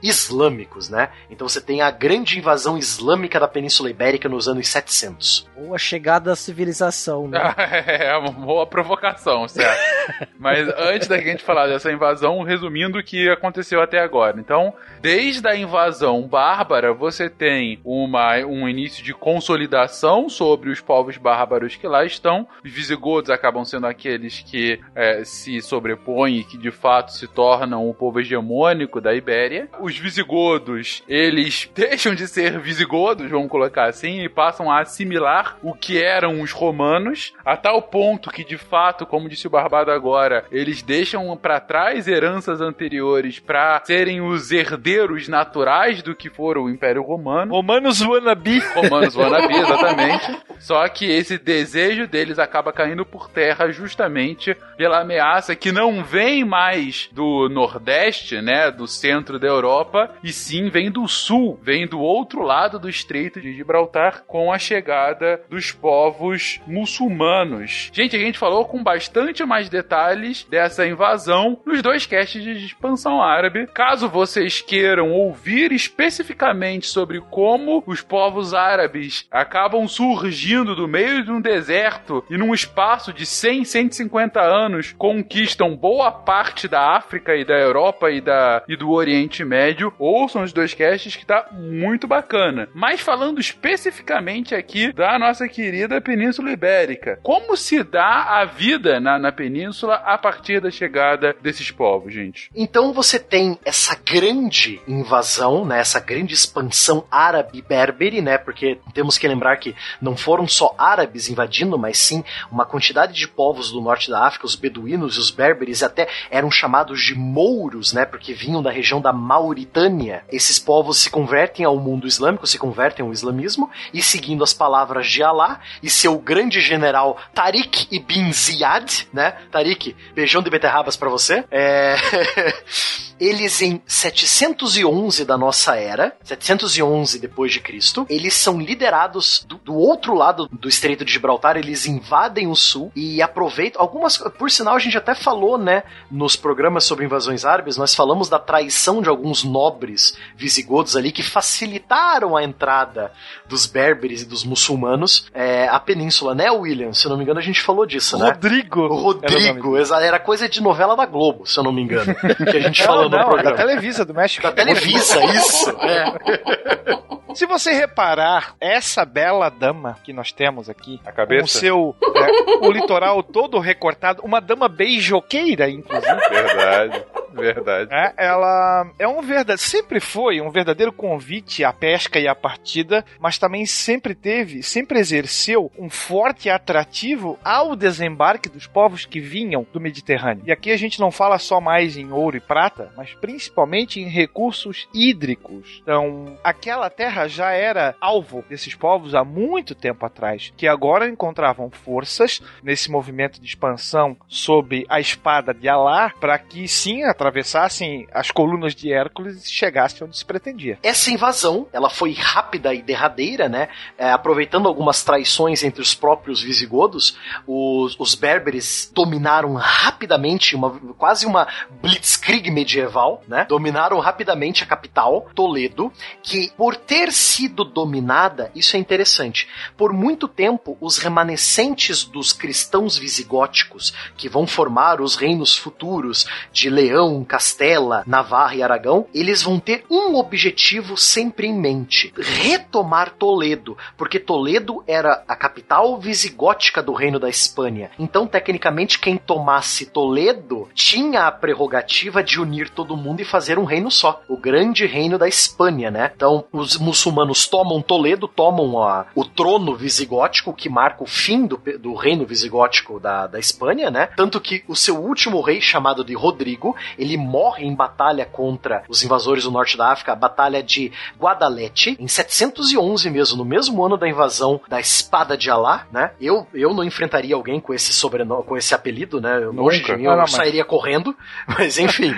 islâmicos, né? Então você tem a grande invasão islâmica da Península Ibérica nos anos 700.
Ou a chegada da civilização, né?
é uma boa provocação, certo? Mas antes da gente falar dessa invasão, resumindo o que aconteceu até agora. Então, desde a invasão bárbara, você tem uma, um início de consolidação sobre os povos bárbaros que lá estão. Os visigodos acabam sendo aqueles que é, se sobrepõem e que de fato se tornam o povo hegemônico da Ibéria. Os visigodos, eles deixam de ser visigodos, vamos colocar assim, e passam a assimilar o que eram os romanos, a tal ponto que de fato, como disse o Barbado agora, eles deixam para trás heranças anteriores para serem os herdeiros naturais do que foram o Império Romano.
Romanos wannabe.
Romanos wannabe, exatamente. Só que esse desejo deles acaba caindo por terra justamente pela ameaça que não vem mais do Nordeste, né, do centro da Europa, e sim vem do Sul, vem do outro lado do Estreito de Gibraltar com a chegada dos povos muçulmanos. Gente, a gente falou com bastante mais detalhes dessa invasão nos dois casts de expansão árabe. Caso vocês queiram ouvir especificamente sobre como os povos árabes acabam surgindo do meio de um deserto e num espaço de 100, 150 anos conquistam boa parte da África e da Europa e, da, e do Oriente Médio, ouçam os dois casts que tá muito bacana. Mas falando especificamente aqui da nossa querida Península Ibérica, como se dá a vida na, na península a partir da chegada desses povos, gente?
Então você tem essa grande invasão, né, essa grande expansão árabe-berbere, né, porque temos que lembrar que não foram só árabes invadindo, mas sim uma quantidade de povos do norte da África, os beduínos e os berberes até eram chamados de mouros, né, porque vinham da região da Mauritânia. Esses povos se convertem ao mundo islâmico, se convertem ao islamismo e seguindo as palavras de Alá e seu grande general Tariq ibn Ziyad, né? Tariq, beijão de beterrabas para você. É... eles em 711 da nossa era, 711 depois de Cristo, eles são liderados do, do, outro lado do Estreito de Gibraltar, eles invadem o sul e aproveitam algumas, por sinal a gente até falou, né, nos programas sobre invasões árabes, nós falamos da traição de alguns nobres visigodos ali que facilitaram a entrada dos berberes e dos muçulmanos é, à península, né, William? Se eu não me engano, a gente falou disso, né?
Rodrigo.
O Rodrigo, era, era coisa de novela da Globo, se eu não me engano, que a gente falou
não,
no programa.
Da Televisa do México.
Da Televisa, isso. É.
Se você reparar, essa bela dama que nós temos aqui,
a cabeça,
com o seu é, o litoral todo recortado, uma dama beijoqueira, inclusive.
Verdade. Verdade.
É, ela é um verdade, sempre foi um verdadeiro convite à pesca e à partida, mas também sempre teve, sempre exerceu um forte atrativo ao desembarque dos povos que vinham do Mediterrâneo. E aqui a gente não fala só mais em ouro e prata, mas principalmente em recursos hídricos. Então, aquela terra já era alvo desses povos há muito tempo atrás, que agora encontravam forças nesse movimento de expansão sob a espada de Alá, para que sim, atravessassem as colunas de Hércules e chegassem onde se pretendia.
Essa invasão, ela foi rápida e derradeira, né? É, aproveitando algumas traições entre os próprios visigodos, os, os berberes dominaram rapidamente, uma, quase uma blitzkrieg medieval, né? Dominaram rapidamente a capital, Toledo, que por ter sido dominada, isso é interessante, por muito tempo os remanescentes dos cristãos visigóticos, que vão formar os reinos futuros de Leão, Castela, Navarra e Aragão, eles vão ter um objetivo sempre em mente: retomar Toledo, porque Toledo era a capital visigótica do reino da Espanha. Então, tecnicamente, quem tomasse Toledo tinha a prerrogativa de unir todo mundo e fazer um reino só, o grande reino da Espanha, né? Então, os muçulmanos tomam Toledo, tomam a, o trono visigótico que marca o fim do, do reino visigótico da, da Espanha, né? Tanto que o seu último rei, chamado de Rodrigo, ele morre em batalha contra os invasores do norte da África, a batalha de Guadalete, em 711 mesmo, no mesmo ano da invasão da Espada de Alá, né? Eu, eu não enfrentaria alguém com esse sobrenome, com esse apelido, né? Longe de mim, eu ah, não, sairia mas... correndo, mas enfim.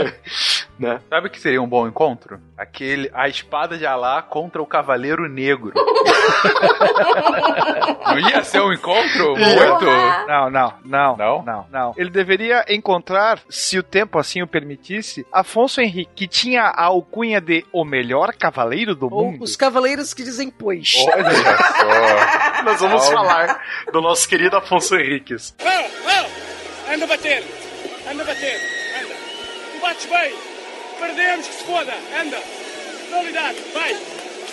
né? Sabe o que seria um bom encontro? Aquele, a Espada de Alá contra o Cavaleiro Negro. não ia ser um encontro muito...
Não, não, não, não, não, não. Ele deveria encontrar, se o tempo assim o permitisse, Afonso Henrique, que tinha a alcunha de o melhor cavaleiro do
Ou
mundo.
Os cavaleiros que dizem pois.
Olha só. Nós vamos Algo. falar do nosso querido Afonso Henriques.
Oh, oh. Anda a bater. Anda a bater. Anda. Tu bates bem. Perdemos que se foda. Anda. Realidade. Vai.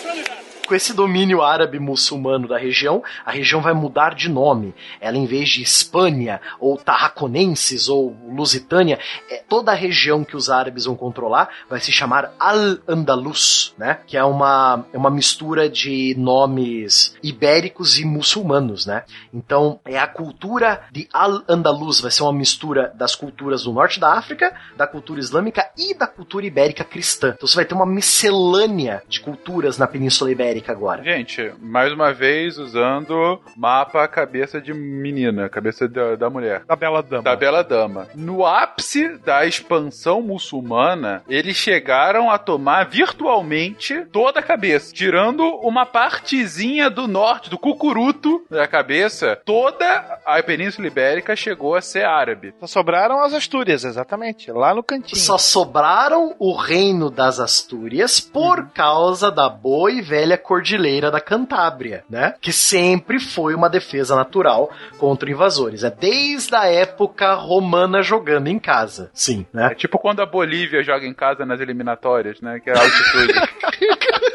Realidade
com esse domínio árabe muçulmano da região, a região vai mudar de nome. Ela, em vez de Espanha, ou Tarraconenses, ou Lusitânia, é, toda a região que os árabes vão controlar vai se chamar Al-Andalus, né? Que é uma, é uma mistura de nomes ibéricos e muçulmanos, né? Então, é a cultura de Al-Andalus, vai ser uma mistura das culturas do norte da África, da cultura islâmica e da cultura ibérica cristã. Então, você vai ter uma miscelânea de culturas na Península Ibérica América agora.
Gente, mais uma vez usando mapa cabeça de menina, cabeça da, da mulher.
Da bela dama.
Da bela dama. No ápice da expansão muçulmana, eles chegaram a tomar virtualmente toda a cabeça, tirando uma partezinha do norte, do cucuruto da cabeça, toda a Península Ibérica chegou a ser árabe.
Só sobraram as Astúrias, exatamente, lá no cantinho.
Só sobraram o reino das Astúrias por uhum. causa da boa e velha Cordilheira da Cantábria, né? Que sempre foi uma defesa natural contra invasores. É desde a época romana jogando em casa. Sim, né?
É tipo quando a Bolívia joga em casa nas eliminatórias, né? Que é a altitude.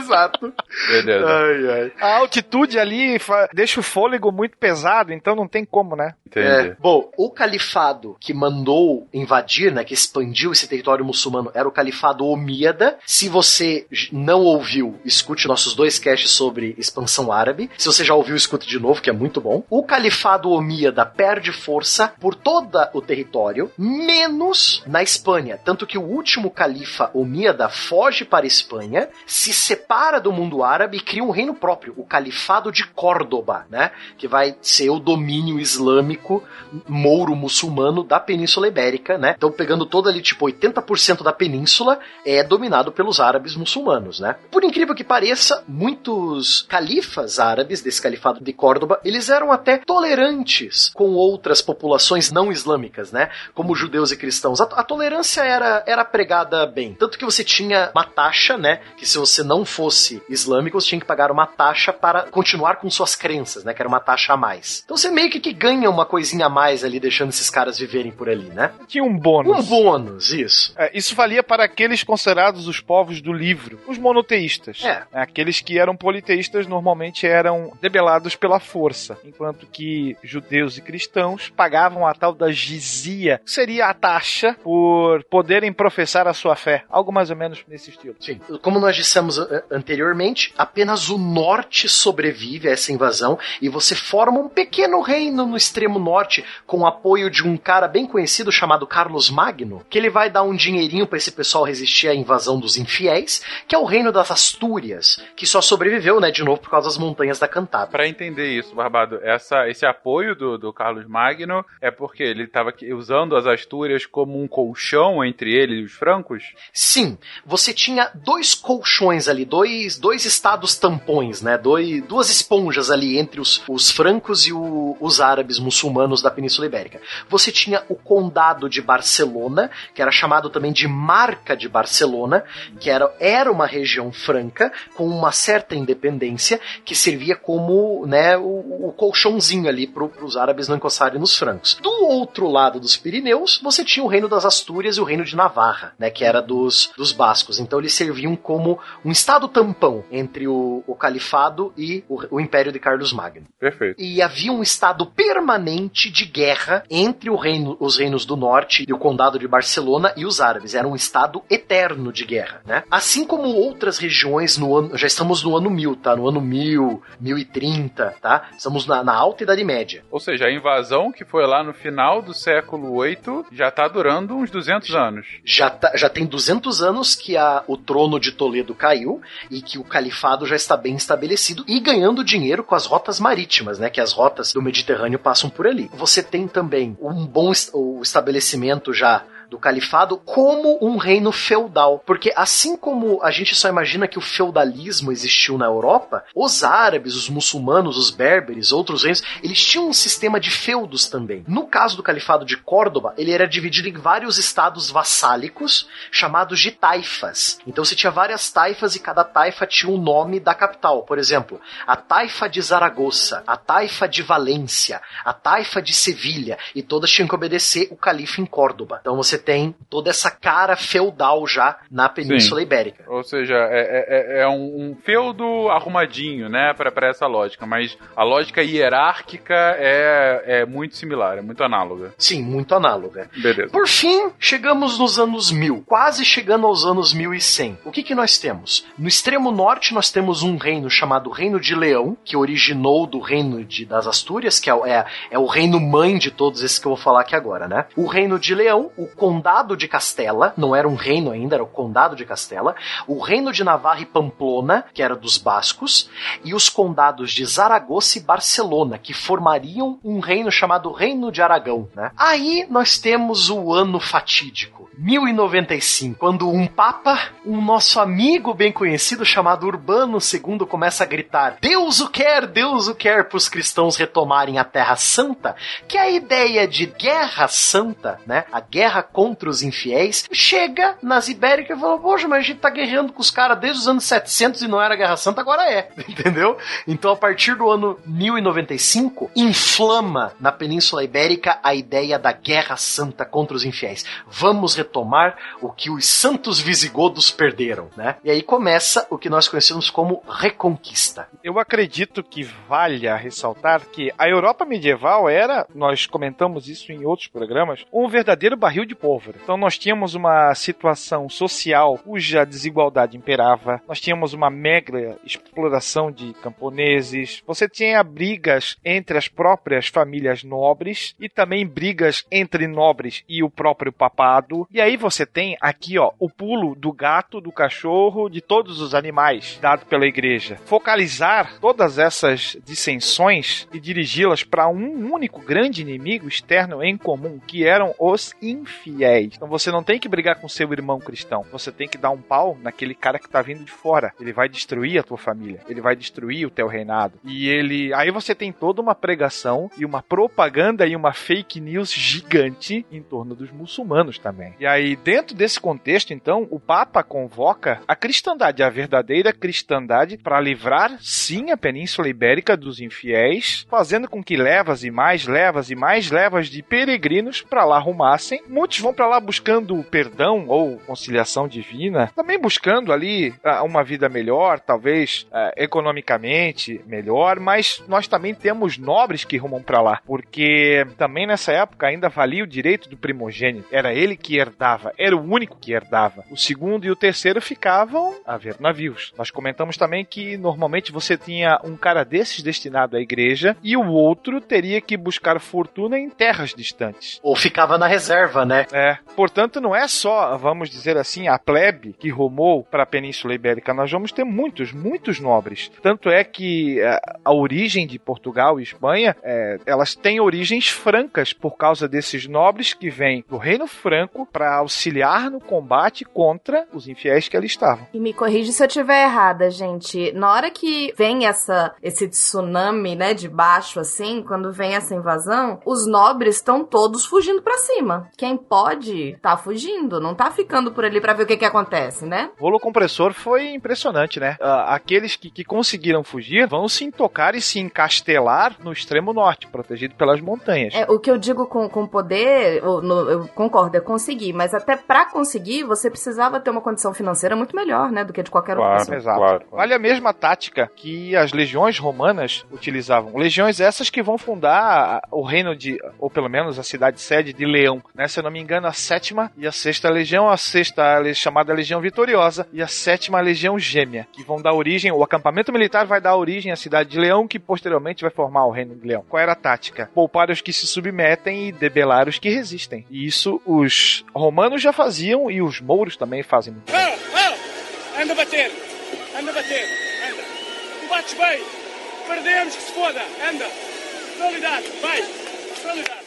Exato.
Beleza.
Ai, ai. A altitude ali deixa o fôlego muito pesado, então não tem como, né?
É, bom, o califado que mandou invadir, né, que expandiu esse território muçulmano, era o califado Omíada. Se você não ouviu, escute nossos dois casts sobre expansão árabe. Se você já ouviu, escute de novo, que é muito bom. O califado Omíada perde força por todo o território, menos na Espanha. Tanto que o último califa Omíada foge para a Espanha, se separa do mundo árabe e cria um reino próprio, o Califado de Córdoba, né? Que vai ser o domínio islâmico mouro-muçulmano da Península Ibérica, né? Então, pegando todo ali, tipo, 80% da península é dominado pelos árabes muçulmanos, né? Por incrível que pareça, muitos califas árabes desse Califado de Córdoba, eles eram até tolerantes com outras populações não islâmicas, né? Como judeus e cristãos. A, a tolerância era, era pregada bem. Tanto que você tinha uma taxa, né? Que se você não fosse islâmico, você tinha que pagar uma taxa para continuar com suas crenças, né? Que era uma taxa a mais. Então você meio que, que ganha uma coisinha a mais ali, deixando esses caras viverem por ali, né?
Tinha um bônus.
Um bônus, isso.
É, isso valia para aqueles considerados os povos do livro, os monoteístas.
É.
Aqueles que eram politeístas normalmente eram debelados pela força, enquanto que judeus e cristãos pagavam a tal da gizia, que seria a taxa por poderem professar a sua fé. Algo mais ou menos nesse estilo.
Sim. Como nós dissemos anteriormente, apenas o norte sobrevive a essa invasão e você forma um pequeno reino no extremo norte com o apoio de um cara bem conhecido chamado Carlos Magno, que ele vai dar um dinheirinho para esse pessoal resistir à invasão dos infiéis, que é o reino das Astúrias, que só sobreviveu, né, de novo por causa das montanhas da Cantábria.
Para entender isso, Barbado, essa, esse apoio do, do Carlos Magno é porque ele estava usando as Astúrias como um colchão entre ele e os francos?
Sim, você tinha dois colchões ali, dois, dois estados tampões, né? Dois, duas esponjas ali entre os, os francos e o, os árabes muçulmanos da Península Ibérica. Você tinha o Condado de Barcelona, que era chamado também de Marca de Barcelona, que era, era uma região franca com uma certa independência que servia como né, o, o colchãozinho ali para os árabes não encostarem nos francos. Do outro lado dos Pirineus, você tinha o reino das Astúrias e o reino de Navarra, né, que era dos, dos bascos. Então eles serviam como um estado tampão entre o, o califado e o, o, Império de Carlos Magno.
Perfeito.
E havia um estado permanente de guerra entre reino, os reinos do norte e o condado de Barcelona e os árabes. Era um estado eterno de guerra, né? Assim como outras regiões no ano, já estamos no ano 1000, tá? No ano 1000, 1030, tá? Estamos na, na alta Idade Média.
Ou seja, a invasão que foi lá no final do século 8 já tá durando uns 200 anos.
Já, tá, já tem 200 anos que a, o trono de Toledo caiu e que o califado já está bem estabelecido e ganhando dinheiro com as rotas marítimas, né? Que as rotas do Mediterrâneo passam por ali. Você tem também um bom o estabelecimento já do califado como um reino feudal. Porque assim como a gente só imagina que o feudalismo existiu na Europa, os árabes, os muçulmanos, os berberes, outros reinos, eles tinham um sistema de feudos também. No caso do califado de Córdoba, ele era dividido em vários estados vassálicos chamados de taifas. Então você tinha várias taifas e cada taifa tinha um nome da capital. Por exemplo, a taifa de Zaragoza, a taifa de Valência, a taifa de Sevilha, e todas tinham que obedecer o califa em Córdoba. Então você tem toda essa cara feudal já na Península Sim. Ibérica.
Ou seja, é, é, é um, um, feudo arrumadinho, né, para essa lógica, mas a lógica hierárquica é, é muito similar, é muito análoga.
Sim, muito análoga.
Beleza.
Por fim, chegamos nos anos 1000, quase chegando aos anos 1100. O que que nós temos? No extremo norte nós temos um reino chamado Reino de Leão, que originou do reino de, das Astúrias, que é, é, é o reino mãe de todos esses que eu vou falar aqui agora, né? O Reino de Leão, o Condado de Castela, não era um reino ainda, era o Condado de Castela, o Reino de Navarra e Pamplona, que era dos bascos, e os condados de Zaragoza e Barcelona, que formariam um reino chamado Reino de Aragão, né? Aí nós temos o ano fatídico, 1095, quando um papa, um nosso amigo bem conhecido chamado Urbano II começa a gritar: "Deus o quer, Deus o quer" para os cristãos retomarem a Terra Santa, que é a ideia de guerra santa, né? A guerra contra os infiéis, chega nas Ibéricas e fala: Poxa, mas a gente tá guerreando com os caras desde os anos 700 e não era Guerra Santa, agora é. Entendeu? Então, a partir do ano 1095, inflama na Península Ibérica a ideia da Guerra Santa contra os infiéis. Vamos retomar o que os santos visigodos perderam, né? E aí começa o que nós conhecemos como Reconquista.
Eu acredito que valha ressaltar que a Europa medieval era, nós comentamos isso em outros programas, um verdadeiro barril de Então nós tínhamos uma situação social cuja desigualdade imperava, nós tínhamos uma mega exploração de camponeses, você tinha brigas entre as próprias famílias nobres e também brigas entre nobres e o próprio papado. E aí você tem aqui, ó, o pulo do gato, do cachorro, de todos os animais dado pela igreja. Focalizar todas essas dissensões e dirigi-las para um único grande inimigo externo em comum, que eram os infiéis. Então você não tem que brigar com seu irmão cristão. Você tem que dar um pau naquele cara que tá vindo de fora. Ele vai destruir a tua família. Ele vai destruir o teu reinado. E ele. Aí você tem toda uma pregação e uma propaganda e uma fake news gigante em torno dos muçulmanos também. E aí, dentro desse contexto, então, o Papa convoca a cristandade, a verdadeira cristandade, para livrar sim a Península Ibérica dos infiéis, fazendo com que levas e mais levas e mais levas de peregrinos para lá arrumassem vão para lá buscando perdão ou conciliação divina, também buscando ali uh, uma vida melhor, talvez uh, economicamente melhor, mas nós também temos nobres que rumam para lá, porque também nessa época ainda valia o direito do primogênito. Era ele que herdava, era o único que herdava. O segundo e o terceiro ficavam a ver navios. Nós comentamos também que normalmente você tinha um cara desses destinado à igreja e o outro teria que buscar fortuna em terras distantes.
Ou ficava na reserva, né?
É. Portanto, não é só, vamos dizer assim, a plebe que rumou para a Península Ibérica. Nós vamos ter muitos, muitos nobres. Tanto é que a, é, a origem de Portugal e Espanha, é, elas têm origens francas por causa desses nobres que vêm do Reino Franco para auxiliar no combate contra os infiéis que ali estavam.
E me corrige se eu estiver errada, gente. Na hora que vem essa esse tsunami, né, de baixo assim, quando vem essa invasão, os nobres estão todos fugindo para cima. Quem pode tá fugindo, não tá ficando por ali para ver o que que acontece, né?
O rolo compressor foi impressionante, né? Uh, aqueles que, que conseguiram fugir vão se intocar e se encastelar no extremo norte, protegido pelas montanhas.
É, o que eu digo com, com poder, eu, no, eu concordo, é conseguir, mas até para conseguir, você precisava ter uma condição financeira muito melhor, né, do que de qualquer
claro,
outra pessoa.
Exato. Claro, claro. Vale a mesma tática que as legiões romanas utilizavam. Legiões essas que vão fundar o reino de, ou pelo menos a cidade sede de Leão, né? Se eu não me engano, a sétima e a sexta legião, a sexta chamada Legião Vitoriosa e a sétima Legião Gêmea, que vão dar origem, o acampamento militar vai dar origem à cidade de Leão, que posteriormente vai formar o reino de Leão. Qual era a tática? Poupar os que se submetem e debelar os que resistem. E isso os romanos já faziam e os mouros também fazem.
Oh, oh! Anda bater! Anda bater! Anda! Tu bates bem! Perdemos que se foda! Anda! Qualidade! Vai! Qualidade!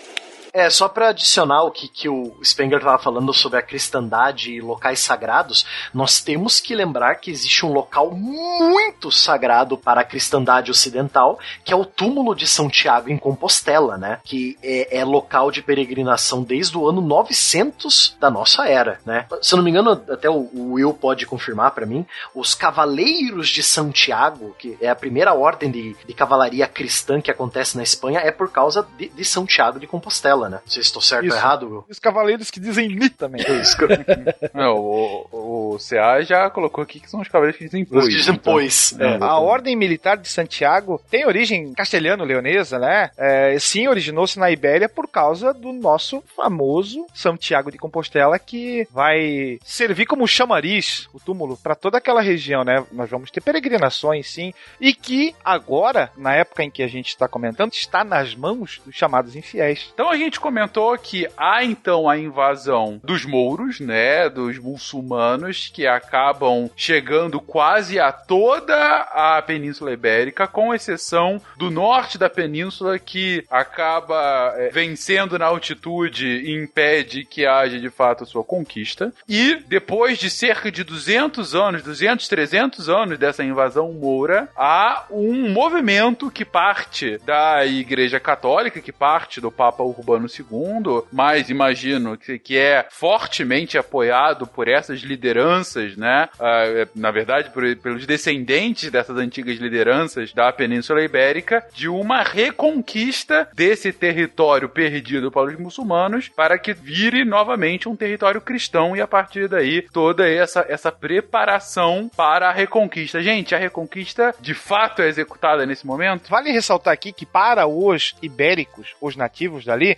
É, só para adicionar o que, que o Spengler estava falando sobre a cristandade e locais sagrados, nós temos que lembrar que existe um local muito sagrado para a cristandade ocidental, que é o túmulo de São Tiago em Compostela, né? Que é, é local de peregrinação desde o ano 900 da nossa era, né? Se eu não me engano, até o, o Will pode confirmar para mim, os Cavaleiros de São Tiago, que é a primeira ordem de, de cavalaria cristã que acontece na Espanha, é por causa de, de São Tiago de Compostela né? Não sei se estou certo
Isso.
ou errado.
Os cavaleiros que dizem ni também.
É isso. Não, o, o CA já colocou aqui que são os cavaleiros que dizem pois.
Os que dizem então. pois.
É. A Ordem Militar de Santiago tem origem castelhano-leonesa, né? É, sim, originou-se na Ibéria por causa do nosso famoso Santiago de Compostela, que vai servir como chamariz, o túmulo, para toda aquela região, né? Nós vamos ter peregrinações, sim, e que agora, na época em que a gente está comentando, está nas mãos dos chamados infiéis.
Então a gente gente comentou que há então a invasão dos mouros, né, dos muçulmanos que acabam chegando quase a toda a Península Ibérica, com exceção do norte da península que acaba é, vencendo na altitude e impede que haja de fato a sua conquista. E depois de cerca de 200 anos, 200, 300 anos dessa invasão moura, há um movimento que parte da Igreja Católica, que parte do Papa Urbano Urbano II, mas imagino que, que é fortemente apoiado por essas lideranças, né? Uh, na verdade, por, pelos descendentes dessas antigas lideranças da Península Ibérica, de uma reconquista desse território perdido para os muçulmanos para que vire novamente um território cristão e a partir daí toda essa, essa preparação para a reconquista. Gente, a reconquista de fato é executada nesse momento?
Vale ressaltar aqui que para os ibéricos, os nativos dali,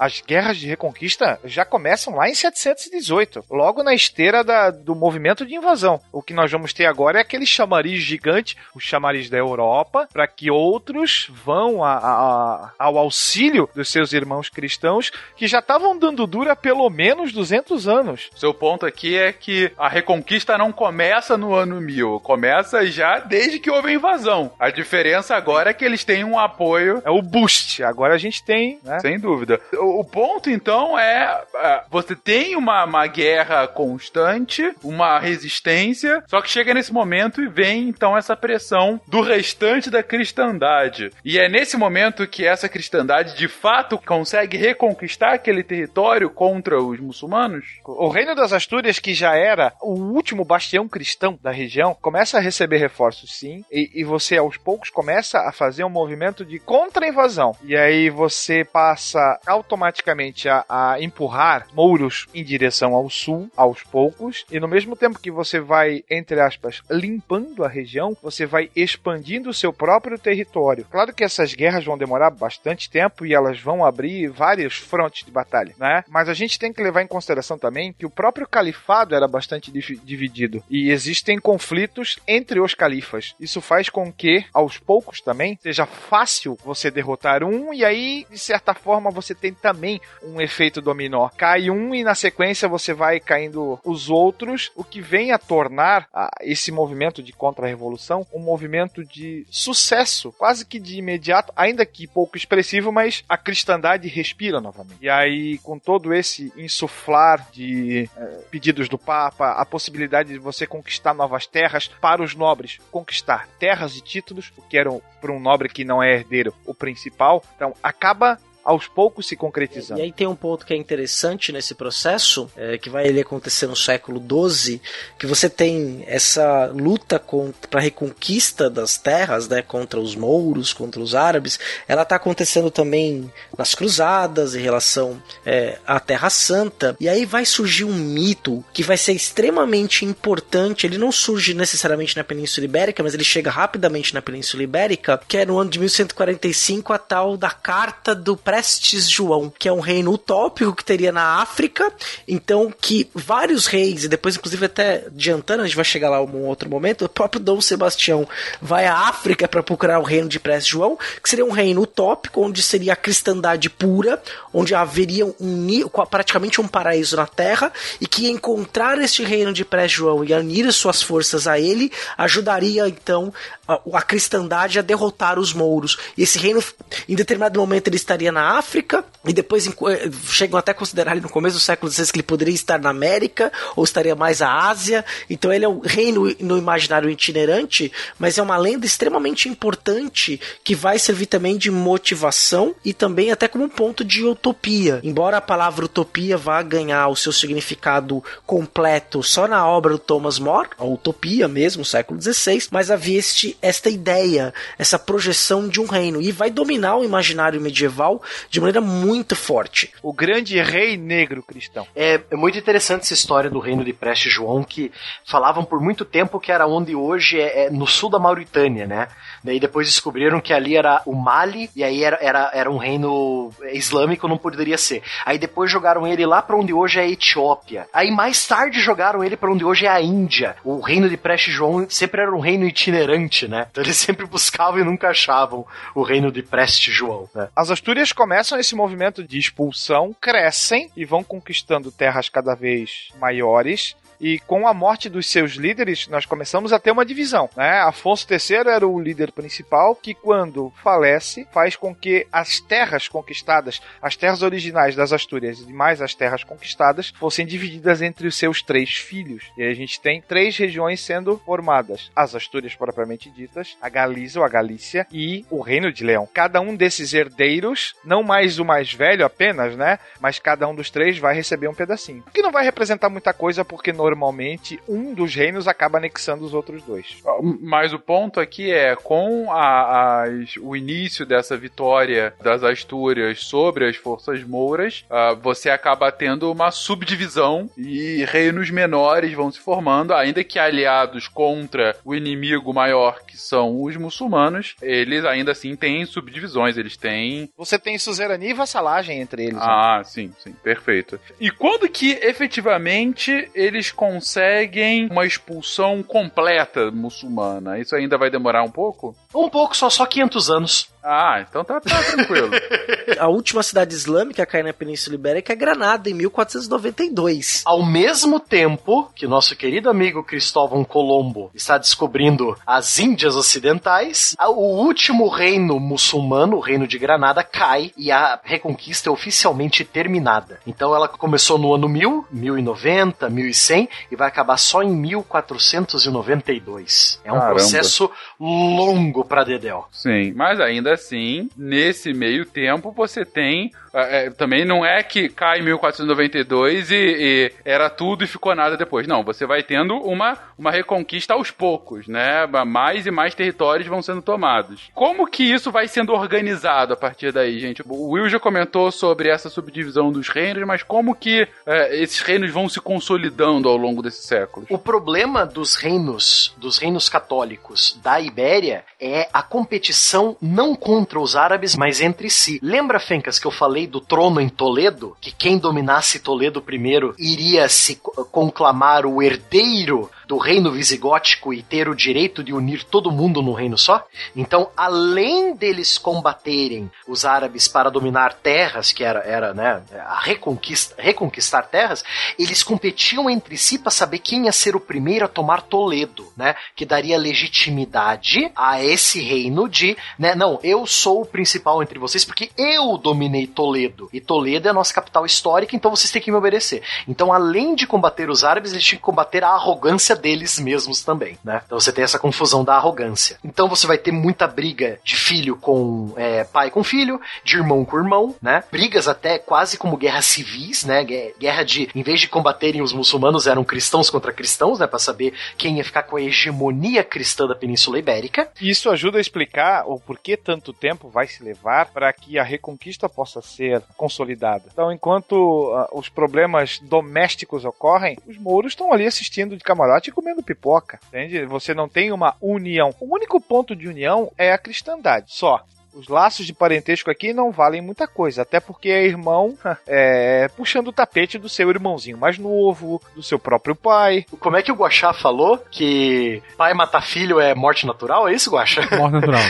as guerras de reconquista já começam lá em 718, logo na esteira da, do movimento de invasão. O que nós vamos ter agora é aquele chamariz gigante, o chamariz da Europa, para que outros vão a, a, ao auxílio dos seus irmãos cristãos que já estavam dando dura pelo menos 200 anos.
Seu ponto aqui é que a reconquista não começa no ano 1000, começa já desde que houve a invasão. A diferença agora é que eles têm um apoio.
É o boost. Agora a gente tem,
né? Sem dúvida o ponto, então, é, é você tem uma, uma guerra constante, uma resistência, só que chega nesse momento e vem, então, essa pressão do restante da cristandade. E é nesse momento que essa cristandade, de fato, consegue reconquistar aquele território contra os muçulmanos?
O Reino das Astúrias, que já era o último bastião cristão da região, começa a receber reforços, sim, e, e você, aos poucos, começa a fazer um movimento de contra-invasão. E aí você passa automaticamente automaticamente a, a empurrar mouros em direção ao sul, aos poucos, e no mesmo tempo que você vai, entre aspas, limpando a região, você vai expandindo o seu próprio território. Claro que essas guerras vão demorar bastante tempo e elas vão abrir vários frontes de batalha, né? Mas a gente tem que levar em consideração também que o próprio califado era bastante dividido e existem conflitos entre os califas. Isso faz com que, aos poucos também, seja fácil você derrotar um e aí, de certa forma, você tem também um efeito dominó. Cai um e na sequência você vai caindo os outros, o que vem a tornar esse movimento de contra-revolução um movimento de sucesso, quase que de imediato, ainda que pouco expressivo, mas a cristandade respira novamente. E aí, com todo esse insuflar de eh, pedidos do Papa, a possibilidade de você conquistar novas terras para os nobres, conquistar terras e títulos, o que era para um nobre que não é herdeiro o principal, então acaba aos poucos se concretizando.
E aí tem um ponto que é interessante nesse processo, é, que vai ele acontecer no século XII, que você tem essa luta para a reconquista das terras, né, contra os mouros, contra os árabes, ela está acontecendo também nas cruzadas em relação é, à Terra Santa, e aí vai surgir um mito que vai ser extremamente importante, ele não surge necessariamente na Península Ibérica, mas ele chega rapidamente na Península Ibérica, que é no ano de 1145 a tal da Carta do Prestes João, que é um reino utópico que teria na África, então que vários reis, e depois inclusive até adiantando, a gente vai chegar lá em um outro momento, o próprio Dom Sebastião vai à África para procurar o reino de Prestes João, que seria um reino utópico, onde seria a cristandade pura, onde haveria um, praticamente um paraíso na Terra, e que encontrar este reino de Prestes João e unir suas forças a ele, ajudaria então a, a cristandade a derrotar os mouros. E esse reino, em determinado momento, ele estaria na África, e depois eh, chegam até a considerar ele no começo do século XVI que ele poderia estar na América, ou estaria mais à Ásia. Então ele é um reino no imaginário itinerante, mas é uma lenda extremamente importante que vai servir também de motivação e também até como um ponto de utopia. Embora a palavra utopia vá ganhar o seu significado completo só na obra do Thomas More, a utopia mesmo, século XVI, mas havia este esta ideia, essa projeção de um reino e vai dominar o imaginário medieval de maneira muito forte.
O grande rei negro cristão.
É, é muito interessante essa história do reino de Preste João que falavam por muito tempo que era onde hoje é, é no sul da Mauritânia, né? Daí depois descobriram que ali era o Mali e aí era, era, era um reino islâmico, não poderia ser. Aí depois jogaram ele lá para onde hoje é a Etiópia. Aí mais tarde jogaram ele para onde hoje é a Índia. O reino de Preste João sempre era um reino itinerante, né? Então eles sempre buscavam e nunca achavam o reino de Preste João. Né?
As Astúrias começam esse movimento de expulsão, crescem e vão conquistando terras cada vez maiores e com a morte dos seus líderes, nós começamos a ter uma divisão. Né? Afonso III era o líder principal, que quando falece, faz com que as terras conquistadas, as terras originais das Astúrias e mais as terras conquistadas, fossem divididas entre os seus três filhos. E a gente tem três regiões sendo formadas: as Astúrias propriamente ditas, a Galícia ou a Galícia e o Reino de Leão. Cada um desses herdeiros, não mais o mais velho apenas, né? Mas cada um dos três vai receber um pedacinho. O que não vai representar muita coisa, porque no normalmente um dos reinos acaba anexando os outros dois.
Mas o ponto aqui é, com a, as, o início dessa vitória das Astúrias sobre as forças mouras, uh, você acaba tendo uma subdivisão e reinos menores vão se formando, ainda que aliados contra o inimigo maior, que são os muçulmanos, eles ainda assim têm subdivisões, eles têm...
Você tem suzerania e vassalagem entre eles. Né?
Ah, né? sim, sim, perfeito. E quando que efetivamente eles conseguem uma expulsão completa muçulmana. Isso ainda vai demorar um pouco?
Um pouco, só só 500 anos.
Ah, então tá, tá tranquilo.
a última cidade islâmica a cair na Península Ibérica é Granada, em 1492.
Ao mesmo tempo que nosso querido amigo Cristóvão Colombo está descobrindo as Índias Ocidentais, o último reino muçulmano, o reino de Granada, cai e a reconquista é oficialmente terminada. Então ela começou no ano 1000, 1090, 1100 e vai acabar só em 1492. É um Caramba. processo longo para Dedéu.
Sim, mas ainda assim, nesse meio tempo, você tem é, é, também não é que cai em 1492 e, e, era tudo e ficou nada depois. Não, você vai tendo uma, uma reconquista aos poucos, né? Mais e mais territórios vão sendo tomados. Como que isso vai sendo organizado a partir daí, gente? O Will já comentou sobre essa subdivisão dos reinos, mas como que é, esses reinos vão se consolidando ao longo desses séculos?
O problema dos reinos, dos reinos católicos da Ibéria é a competição não contra os árabes, mas entre si. Lembra, Fencas, que eu falei do trono em Toledo? Que quem dominasse Toledo primeiro iria se conclamar o herdeiro do reino visigótico e ter o direito de unir todo mundo no reino só? Então, além deles combaterem os árabes para dominar terras, que era, era né, a reconquista, reconquistar terras, eles competiam entre si para saber quem ia ser o primeiro a tomar Toledo, né? Que daria legitimidade a esse reino de, né, não, eu sou o principal entre vocês porque eu dominei Toledo. E Toledo é a nossa capital histórica, então vocês têm que me obedecer. Então, além de combater os árabes, eles tinham que combater a arrogância deles mesmos também, né? Então você tem essa confusão da arrogância. Então você vai ter muita briga de filho com é, pai com filho, de irmão com irmão, né? Brigas até quase como guerras civis, né? Guerra de, em vez de combaterem os muçulmanos, eram cristãos contra cristãos, né? Para saber quem ia ficar com a hegemonia cristã da Península Ibérica.
Isso ajuda a explicar o porquê tanto tempo vai se levar para que a reconquista possa ser consolidada. Então, enquanto uh, os problemas domésticos ocorrem, os mouros estão ali assistindo de camarote comendo pipoca, entende? Você não tem uma união. O único ponto de união é a cristandade, só os laços de parentesco aqui não valem muita coisa, até porque é irmão é, puxando o tapete do seu irmãozinho mais novo, do seu próprio pai.
Como é que o Guaxá falou que pai matar filho é morte natural? É isso, Guaxá?
Morte natural.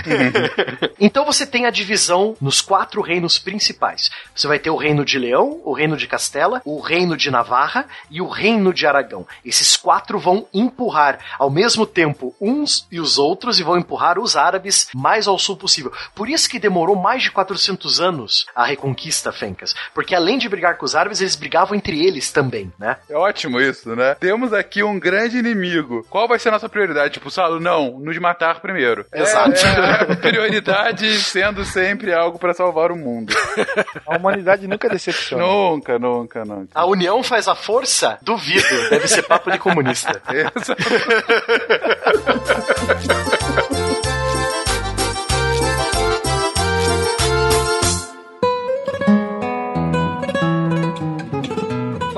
então você tem a divisão nos quatro reinos principais. Você vai ter o reino de Leão, o reino de Castela, o reino de Navarra e o reino de Aragão. Esses quatro vão empurrar ao mesmo tempo uns e os outros e vão empurrar os árabes mais ao sul possível. Por isso que demorou mais de 400 anos a reconquista, Fencas. Porque além de brigar com os árabes, eles brigavam entre eles também, né?
É ótimo isso, né? Temos aqui um grande inimigo. Qual vai ser a nossa prioridade? Tipo, Salo, não, nos matar primeiro.
Exato.
É, é, prioridade sendo sempre algo para salvar o mundo.
A humanidade nunca decepciona.
Nunca, nunca, nunca.
A união faz a força? Duvido. Deve ser papo de comunista. Exato.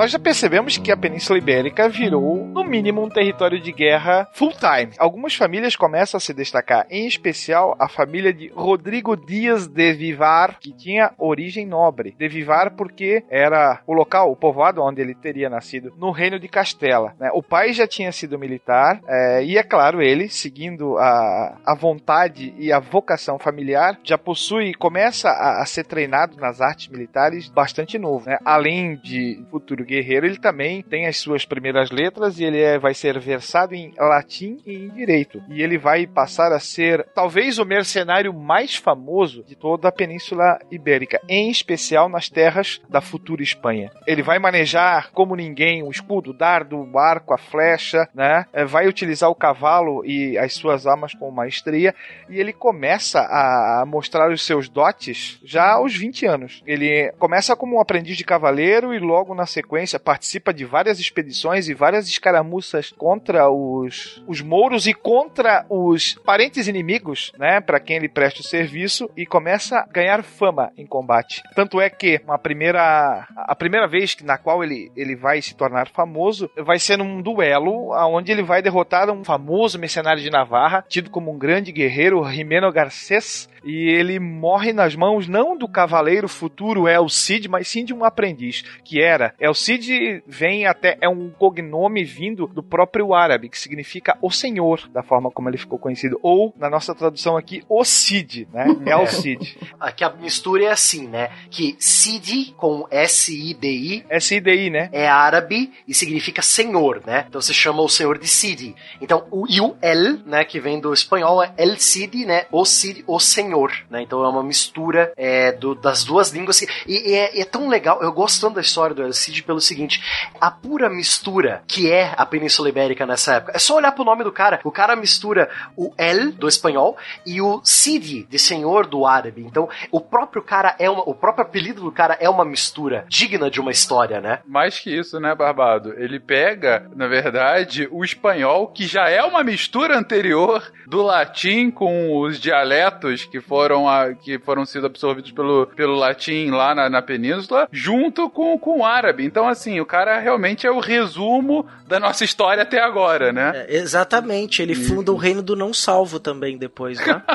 Nós já percebemos que a Península Ibérica virou, no mínimo, um território de guerra full-time. Algumas famílias começam a se destacar, em especial a família de Rodrigo Dias de Vivar, que tinha origem nobre. De Vivar porque era o local, o povoado onde ele teria nascido, no reino de Castela. Né? O pai já tinha sido militar, é, e é claro, ele, seguindo a, a vontade e a vocação familiar, já possui, começa a, a ser treinado nas artes militares bastante novo. Né? Além de futuro guerreiro, ele também tem as suas primeiras letras e ele é, vai ser versado em latim e em direito. E ele vai passar a ser talvez o mercenário mais famoso de toda a Península Ibérica, em especial nas terras da futura Espanha. Ele vai manejar como ninguém o escudo, o dardo, o arco, a flecha, né? É, vai utilizar o cavalo e as suas armas com maestria e ele começa a mostrar os seus dotes já aos 20 anos. Ele começa como um aprendiz de cavaleiro e logo na sequência sequência, participa de várias expedições e várias escaramuças contra os, os mouros e contra os parentes inimigos, né, para quem ele presta o serviço e começa a ganhar fama em combate. Tanto é que uma primeira a primeira vez na qual ele, ele vai se tornar famoso vai ser num duelo onde ele vai derrotar um famoso mercenário de Navarra, tido como um grande guerreiro, Jimeno Garcés, e ele morre nas mãos não do cavaleiro futuro El Cid, mas sim de um aprendiz, que era El Cid vem até. É um cognome vindo do próprio árabe, que significa o Senhor, da forma como ele ficou conhecido. Ou, na nossa tradução aqui, o Cid, né? É o Cid.
Aqui a mistura é assim, né? Que Cid com S-I-D-I.
S-I-D-I, né?
É árabe e significa senhor, né? Então você chama o senhor de Cid. Então o e o El, né? Que vem do espanhol, é El Cid, né? O Cid, o senhor, né? Então é uma mistura é, do, das duas línguas. E, e é, é, tão legal, eu gosto tanto da história do El Cid pelo seguinte: a pura mistura que é a Península Ibérica nessa época. É só olhar pro nome do cara. O cara mistura o El do espanhol e o Sidi de senhor do árabe. Então, o próprio cara é uma, o próprio apelido do cara é uma mistura digna de uma história, né?
Mais que isso, né, Barbado? Ele pega, na verdade, o espanhol, que já é uma mistura anterior do latim com os dialetos que foram, a, que foram sido absorvidos pelo, pelo latim lá na, na península, junto com, com o árabe. Então, assim, o cara realmente é o resumo da nossa história até agora, né?
É, exatamente, ele funda o reino do não salvo também depois, né?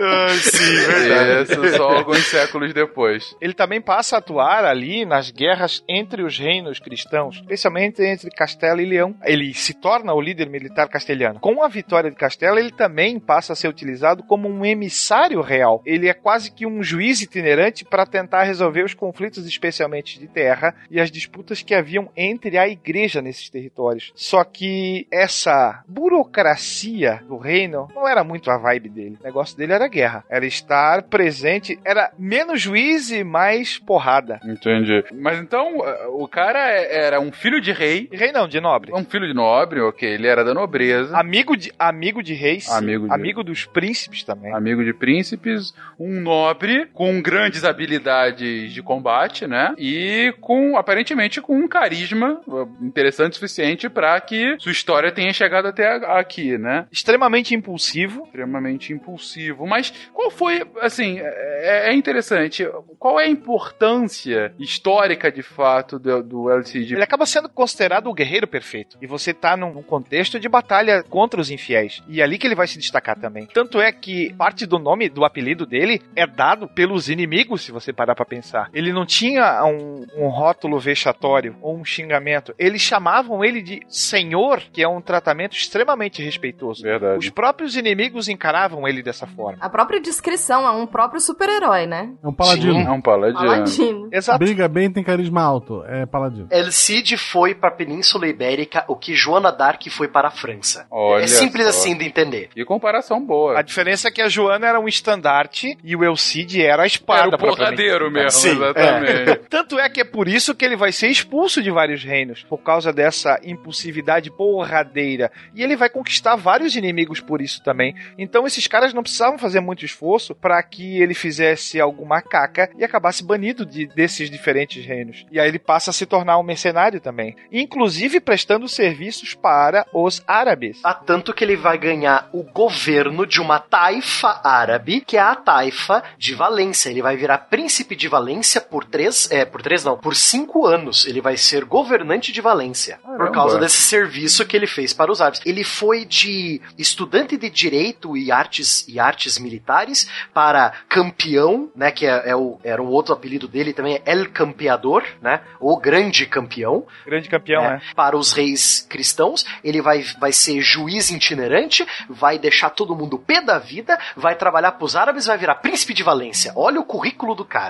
ah, sim, verdade.
Isso, só alguns séculos depois.
Ele também passa a atuar ali nas guerras entre os reinos cristãos, especialmente entre Castela e Leão. Ele se torna o líder militar castelhano. Com a vitória de Castela, ele também passa a ser utilizado como um emissário real. Ele é quase que um juiz itinerante para tentar resolver os conflitos, especialmente de terra, e as disputas que haviam entre a igreja nesses territórios. Só que essa burocracia do reino não era muito a vibe dele. O negócio dele era guerra. Era estar presente, era menos juiz e mais porrada.
Entendi. Mas então, o cara era um filho de rei.
Rei não, de nobre.
Um filho de nobre, ok. Ele era da nobreza.
Amigo de, amigo de reis.
Amigo de...
Amigo dos príncipes também.
Amigo de príncipes. Um nobre com grandes habilidades de combate, né? E com, aparentemente, com um carisma interessante o suficiente para que sua história tenha chegado até aqui, né?
Extremamente impulsivo.
Extremamente impulsivo. Mas qual foi, assim, é, é interessante, qual é a importância histórica, de fato, do, do LCD?
Ele acaba sendo considerado o guerreiro perfeito. E você tá num contexto de batalha contra os infiéis. E é ali que ele vai se destacar também. Tanto é que parte do nome, do apelido dele, é dado pelos inimigos, se você parar pra pensar. Ele não tinha um, um rótulo vexatório ou um xingamento. Eles chamavam ele de senhor, que é um tratamento extremamente respeitoso.
Verdade.
Os próprios inimigos encaravam ele dessa forma.
A própria descrição é um próprio super-herói, né?
É um paladino.
Sim, é um paladino.
Paladino.
Exato.
Briga bem, tem carisma alto. É paladino.
El Cid foi para a Península Ibérica o que Joana d'Arc foi para a França.
Olha
é simples
só.
assim de entender.
Que comparação boa.
A diferença é que a Joana era um estandarte e o Elcide era a espada.
Era o porradeiro mesmo,
Sim,
exatamente.
Tanto é que é por isso que ele vai ser expulso de vários reinos, por causa dessa impulsividade porradeira. E ele vai conquistar vários inimigos por isso também. Então esses caras não precisavam fazer muito esforço para que ele fizesse alguma caca e acabasse banido de, desses diferentes reinos. E aí ele passa a se tornar um mercenário também, inclusive prestando serviços para os árabes.
Há tanto que ele vai ganhar o governo de uma taifa árabe, que é a taifa de Valência. Ele vai virar príncipe de Valência por três, é, por três não, por cinco anos. Ele vai ser governante de Valência. Por
Caramba.
causa desse serviço que ele fez para os árabes. Ele foi de estudante de direito e artes e artes militares para campeão, né, que é, é o, era um outro apelido dele também, é El Campeador, né, o grande campeão.
Grande campeão,
né,
né?
Para os reis cristãos, ele vai, vai ser juiz itinerante, vai deixar todo mundo pé da vida, vai trabalhar para os árabes, vai virar príncipe de Valência. Olha o currículo do cara.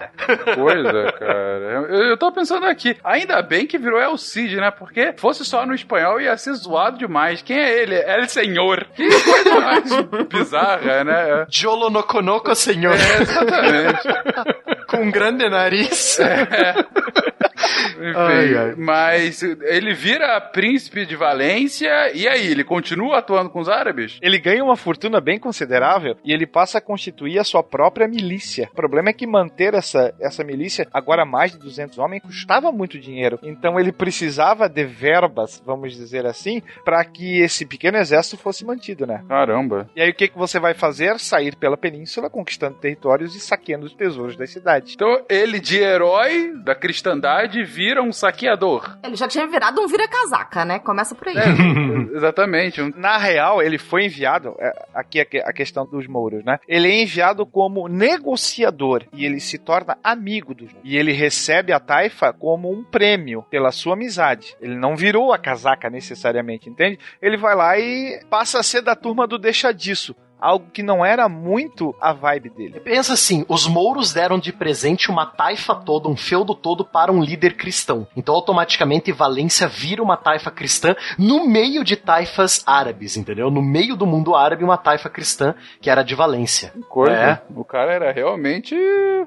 Coisa, cara. Eu, eu tô pensando aqui, ainda bem que virou El Cid, né? Porque fosse só no espanhol ia ser zoado demais. Quem é ele? El Senhor. Que coisa mais bizarra, né?
Jolo no conoco, senhor.
É, exatamente.
Com um grande nariz.
Enfim,
Ai, ai.
mas ele vira príncipe de Valência e aí, ele continua atuando com os árabes?
Ele ganha uma fortuna bem considerável e ele passa a constituir a sua própria milícia. O problema é que manter essa, essa milícia, agora mais de 200 homens, custava muito dinheiro. Então ele precisava de verbas, vamos dizer assim, para que esse pequeno exército fosse mantido, né?
Caramba.
E aí o que, que você vai fazer? Sair pela península, conquistando territórios e saqueando os tesouros das cidades.
Então ele de herói da cristandade vira um saqueador.
Ele já tinha virado um vira-casaca, né? Começa por aí.
É, exatamente.
Na real, ele foi enviado, é, aqui é a questão dos mouros, né? Ele é enviado como negociador e ele se torna amigo dos mouros. E ele recebe a taifa como um prêmio pela sua amizade. Ele não virou a casaca necessariamente, entende? Ele vai lá e passa a ser da turma do deixa disso. Algo que não era muito a vibe dele.
Pensa assim, os mouros deram de presente uma taifa toda, um feudo todo para um líder cristão. Então automaticamente Valência vira uma taifa cristã no meio de taifas árabes, entendeu? No meio do mundo árabe, uma taifa cristã que era de Valência.
Coisa.
É.
O cara era realmente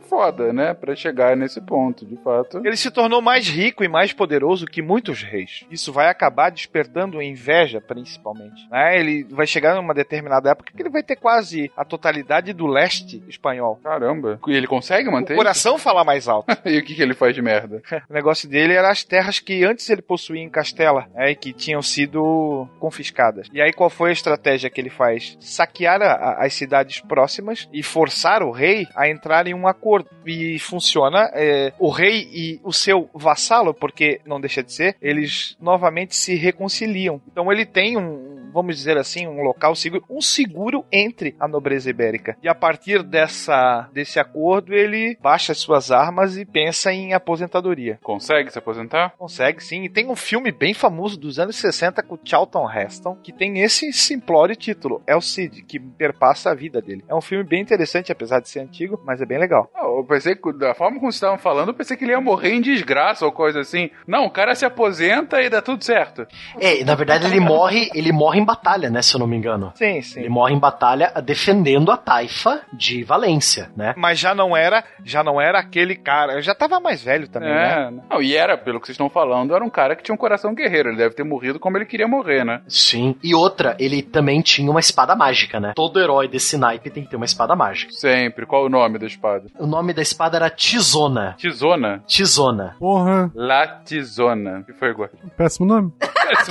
foda, né? Pra chegar nesse ponto, de fato.
Ele se tornou mais rico e mais poderoso que muitos reis. Isso vai acabar despertando inveja, principalmente. Né? Ele vai chegar numa determinada época que ele vai ter quase a totalidade do leste espanhol.
Caramba. E ele consegue manter?
O coração fala mais alto.
e o que, que ele faz de merda?
o negócio dele era as terras que antes ele possuía em Castela, né, e que tinham sido confiscadas. E aí qual foi a estratégia que ele faz? Saquear a- as cidades próximas e forçar o rei a entrar em um acordo. E funciona. é, o rei e o seu vassalo, porque não deixa de ser, eles novamente se reconciliam. Então ele tem um, vamos dizer assim, um local seguro, um seguro entre a nobreza ibérica. E a partir dessa desse acordo ele baixa as suas armas e pensa em aposentadoria.
Consegue se aposentar?
Consegue sim. E tem um filme bem famoso dos anos 60 com o Charlton Heston que tem esse simplório título, É o Cid, que perpassa a vida dele. É um filme bem interessante, apesar de ser antigo, mas é bem legal.
Ah, Eu pensei que, da forma como vocês estavam falando, eu pensei que ele ia morrer em desgraça ou coisa assim. Não, o cara se aposenta e dá tudo certo.
É, na verdade ele morre, ele morre em batalha, né, se eu não me engano.
Sim, sim.
Ele morre em batalha defendendo a taifa de Valência, né?
Mas já não era, já não era aquele cara, já tava mais velho também, né?
É, não, e era, pelo que vocês estão falando, era um cara que tinha um coração guerreiro. Ele deve ter morrido como ele queria morrer, né?
Sim. E outra, ele também tinha uma espada mágica, né? Todo herói desse naipe tem que ter uma espada mágica.
Sempre. Qual o nome da espada?
O nome da espada era Tizona.
Tizona?
Tizona.
Porra,
Latizona. Que foi igual.
péssimo nome.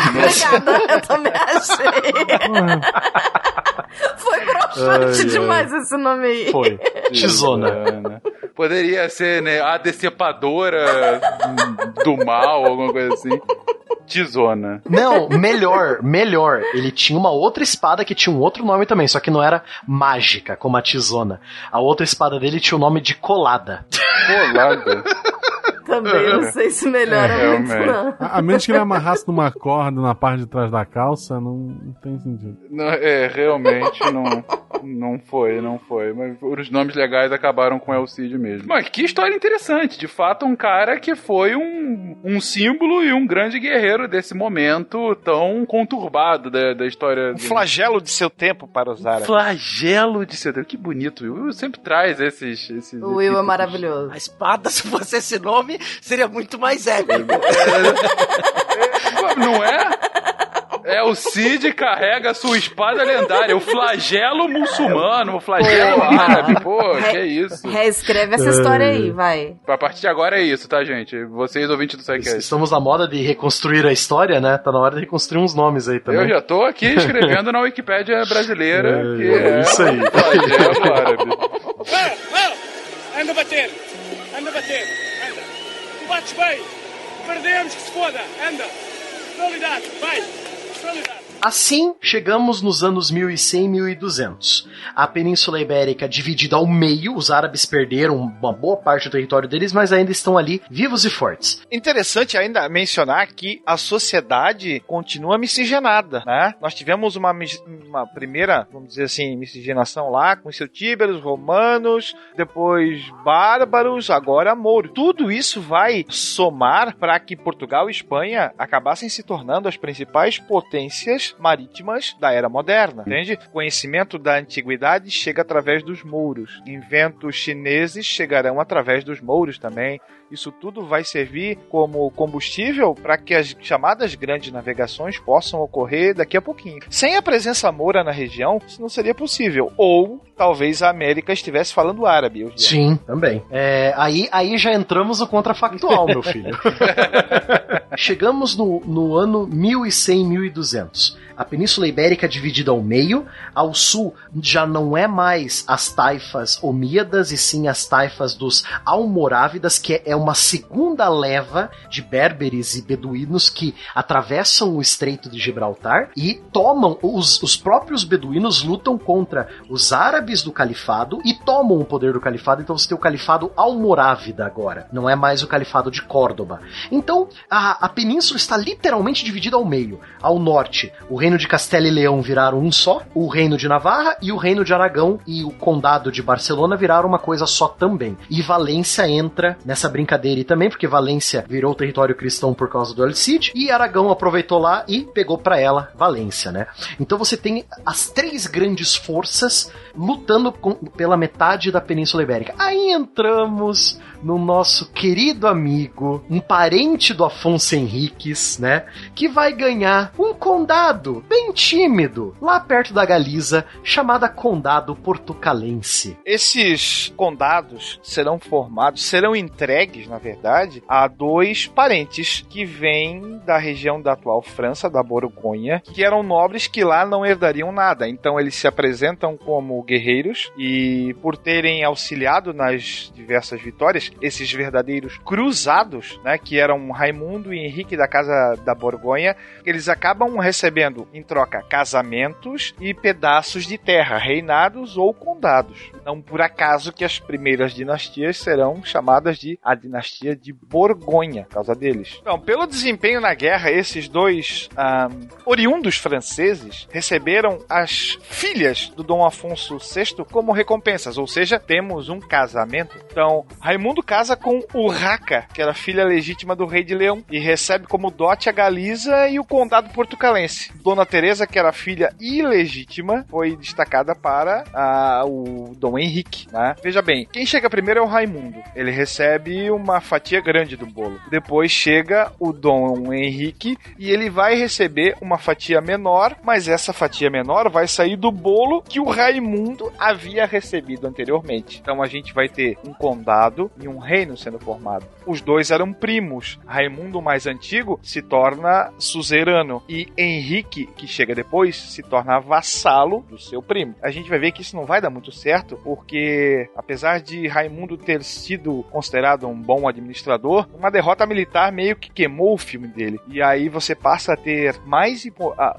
Obrigada, eu também achei. Foi broxante
Ai, ai.
demais esse nome aí.
Foi. Tizona.
Tizona. Poderia ser, né, a decepadora do mal, alguma coisa assim. Tizona.
Não, melhor, melhor. Ele tinha uma outra espada que tinha um outro nome também, só que não era mágica, como a Tizona. A outra espada dele tinha o nome de Colada.
Colada.
Também não sei se melhora
É,
muito,
realmente.
não.
A, a menos que ele amarrasse numa corda na parte de trás da calça, não, não tem sentido.
Não, é, realmente não, não foi, não foi. Mas os nomes legais acabaram com El Cid mesmo. Mas que história interessante. De fato, um cara que foi um, um símbolo e um grande guerreiro desse momento tão conturbado da, da história.
Um flagelo de seu tempo para os árabes.
Flagelo de seu Deus. Que bonito. O Will sempre traz esses. esses
O Will é maravilhoso.
A espada, se fosse esse nome, seria muito mais épico.
Não é? É o Cid carrega a sua espada lendária, o flagelo muçulmano, o flagelo
Pô.
árabe. Pô,
Re-
que isso.
Reescreve essa história aí, vai.
A partir de agora é isso, tá, gente? Vocês, ouvintes do Sidecast.
Estamos na moda de reconstruir a história, né? Tá na hora de reconstruir uns nomes aí também.
Eu já tô aqui escrevendo na Wikipédia brasileira,
É,
que
é
é,
isso aí.
flagelo árabe.
Vai, vai! Anda bater! Anda! Tu bates bem! Perdemos que se foda! Anda! Personalidade! Vai! Personalidade!
Assim, chegamos nos anos 1100 e 1200. A Península Ibérica dividida ao meio, os árabes perderam uma boa parte do território deles, mas ainda estão ali vivos e fortes.
Interessante ainda mencionar que a sociedade continua miscigenada, né? Nós tivemos uma, uma primeira, vamos dizer assim, miscigenação lá, com os celtíberos, romanos, depois bárbaros, agora mouros. Tudo isso vai somar para que Portugal e Espanha acabassem se tornando as principais potências marítimas da era moderna, entende? Conhecimento da antiguidade chega através dos mouros. Inventos chineses chegarão através dos mouros também. Isso tudo vai servir como combustível para que as chamadas grandes navegações possam ocorrer daqui a pouquinho. Sem a presença moura na região, isso não seria possível. Ou talvez a América estivesse falando árabe.
Sim, também. É, aí, aí já entramos no contrafactual, meu filho. Chegamos no, no ano 1100, 1200. A Península Ibérica é dividida ao meio. Ao sul já não é mais as taifas omíadas, e sim as taifas dos almorávidas, que é uma segunda leva de berberes e beduínos que atravessam o Estreito de Gibraltar e tomam. Os, os próprios beduínos lutam contra os árabes do califado e tomam o poder do califado. Então você tem o califado almorávida agora. Não é mais o califado de Córdoba. Então a, a península está literalmente dividida ao meio. Ao norte, O reino de Castela e Leão viraram um só, o reino de Navarra e o reino de Aragão e o condado de Barcelona viraram uma coisa só também. E Valência entra nessa brincadeira aí também, porque Valência virou território cristão por causa do Alcide, e Aragão aproveitou lá e pegou para ela Valência, né? Então você tem as três grandes forças lutando com- pela metade da Península Ibérica. Aí entramos no nosso querido amigo, um parente do Afonso Henriques, né? Que vai ganhar um condado bem tímido, lá perto da Galiza, chamada Condado Portucalense.
Esses condados serão formados, serão entregues, na verdade, a dois parentes que vêm da região da atual França, da Borgonha, que eram nobres que lá não herdariam nada. Então eles se apresentam como guerreiros e, por terem auxiliado nas diversas vitórias, esses verdadeiros cruzados, né, que eram Raimundo e Henrique da Casa da Borgonha, eles acabam recebendo em troca casamentos e pedaços de terra, reinados ou condados. Não por acaso que as primeiras dinastias serão chamadas de a dinastia de Borgonha, por causa deles. Então, pelo desempenho na guerra, esses dois ah, oriundos franceses receberam as filhas do Dom Afonso VI como recompensas, ou seja, temos um casamento. Então, Raimundo casa com Urraca, que era filha legítima do rei de Leão, e recebe como dote a Galiza e o condado portucalense. Dona Teresa, que era filha ilegítima, foi destacada para ah, o Dom Henrique. Né? Veja bem, quem chega primeiro é o Raimundo. Ele recebe uma fatia grande do bolo. Depois chega o Dom Henrique e ele vai receber uma fatia menor, mas essa fatia menor vai sair do bolo que o Raimundo havia recebido anteriormente. Então a gente vai ter um condado e um reino sendo formado. Os dois eram primos. Raimundo, o mais antigo, se torna suzerano e Henrique, que chega depois, se torna vassalo do seu primo. A gente vai ver que isso não vai dar muito certo, porque apesar de Raimundo ter sido considerado um bom administrador, uma derrota militar meio que queimou o filme dele. E aí você passa a ter mais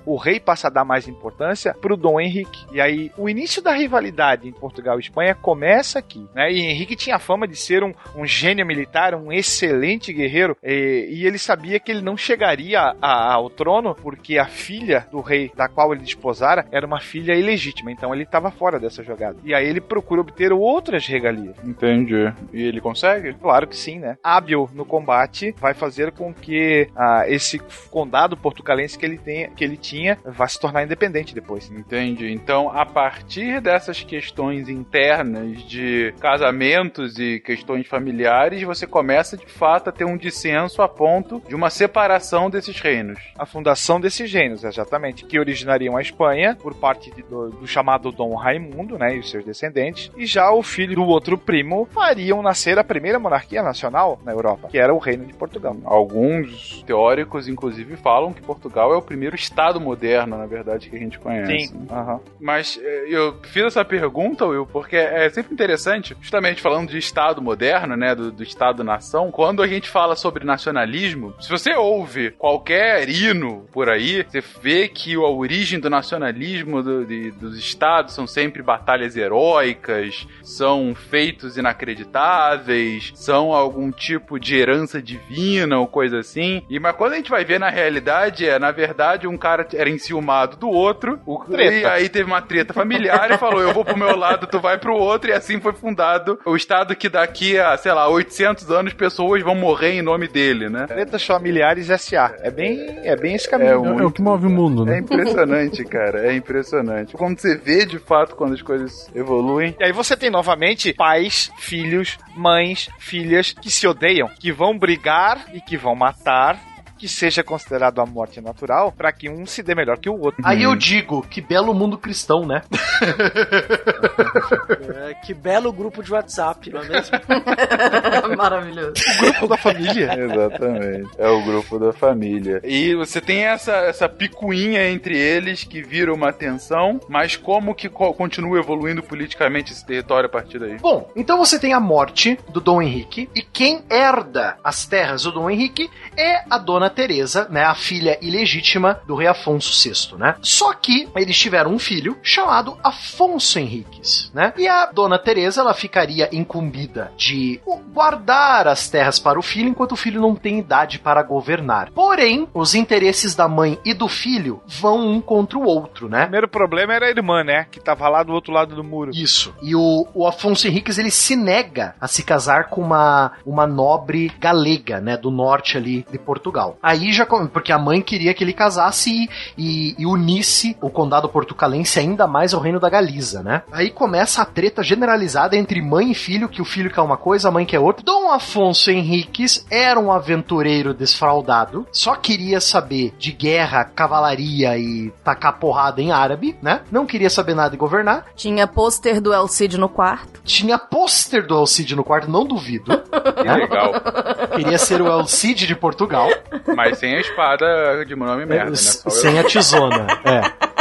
o rei passa a dar mais importância pro Dom Henrique. E aí o início da rivalidade em Portugal e Espanha começa aqui, né? E Henrique tinha fama de ser um, um gênio militar, um excelente guerreiro, e, e ele sabia que ele não chegaria a- ao trono porque a filha do rei da qual ele desposara era uma filha ilegítima, então ele estava fora dessa jogada. E aí ele procura obter outras regalias.
Entendi. E ele consegue?
Claro que sim, né? Hábil no combate vai fazer com que ah, esse condado portucalense que ele, tenha, que ele tinha vá se tornar independente depois.
Entendi. Então, a partir dessas questões internas de casamentos e questões familiares, você começa de fato a ter um dissenso a ponto de uma separação desses reinos.
A fundação desses reinos, exatamente, que originariam a Espanha por parte de- do, do chamado Dom Raimundo, né, e os seus descendentes, e já o filho do outro primo fariam nascer a primeira monarquia nacional na Europa, que era o Reino de Portugal.
Alguns teóricos, inclusive, falam que Portugal é o primeiro estado moderno, na verdade, que a gente conhece.
Sim. Aham.
Mas eh, eu fiz essa pergunta, Will, porque é sempre interessante, justamente falando de Estado moderno, né, do, do Estado-nação, quando a gente fala sobre nacionalismo, se você ouve qualquer hino por aí, você vê que a origem do nacionalismo do- de- dos Estados são sempre batalhas heróicas, são feitos inacreditáveis, são algum tipo de herança divina ou coisa assim. E mas quando a gente vai ver na realidade, é, na verdade, um cara era enciumado do outro, o, e aí teve uma treta familiar e falou: eu vou pro meu lado, tu vai pro outro, e assim foi fundado o estado que daqui a, sei lá, 800 anos pessoas vão morrer em nome dele, né?
Tretas familiares SA. É bem, é bem esse caminho.
É
É, é o que move o mundo,
É
né?
impressionante, cara. É impressionante. Como você vê de fato quando as coisas evoluem.
E aí você tem novamente pais, filhos, mães, filhas que se odeiam, que vão brigar e que vão matar, que seja considerado a morte natural, pra que um se dê melhor que o outro.
Aí eu digo, que belo mundo cristão, né?
É, que belo grupo de WhatsApp, não é mesmo?
Maravilhoso.
grupo da família.
Exatamente. É o grupo da família. E você tem essa, essa picuinha entre eles que vira uma tensão, mas como que co- continua evoluindo politicamente esse território a partir daí?
Bom, então você tem a morte do Dom Henrique, e quem herda as terras do Dom Henrique é a Dona Teresa, né, a filha ilegítima do rei Afonso VI, né? Só que eles tiveram um filho chamado Afonso Henriques, né? E a Dona Teresa, ela ficaria incumbida de guardar as terras para o filho enquanto o filho não tem idade para governar. Porém, os interesses da mãe e do filho vão um contra o outro, né?
O primeiro problema era a irmã, né? Que tava lá do outro lado do muro.
Isso. E o, o Afonso Henriques, ele se nega a se casar com uma, uma nobre galega, né? Do norte ali de Portugal. Aí já, porque a mãe queria que ele casasse e, e, e unisse o condado portucalense ainda mais ao reino da Galiza, né? Aí começa a treta generalizada entre mãe e filho, que o filho quer uma coisa, a mãe quer outra. Dom Afonso Henriques era um aventureiro desfraudado, só queria saber de guerra, cavalaria e tacar porrada em árabe, né? Não queria saber nada de governar.
Tinha pôster do Elcid no quarto.
Tinha pôster do Elcid no quarto, não duvido. né?
Legal.
Queria ser o Elcid de Portugal.
Mas sem a espada de nome merda, né? Só
Sem
eu-
a tesona, é.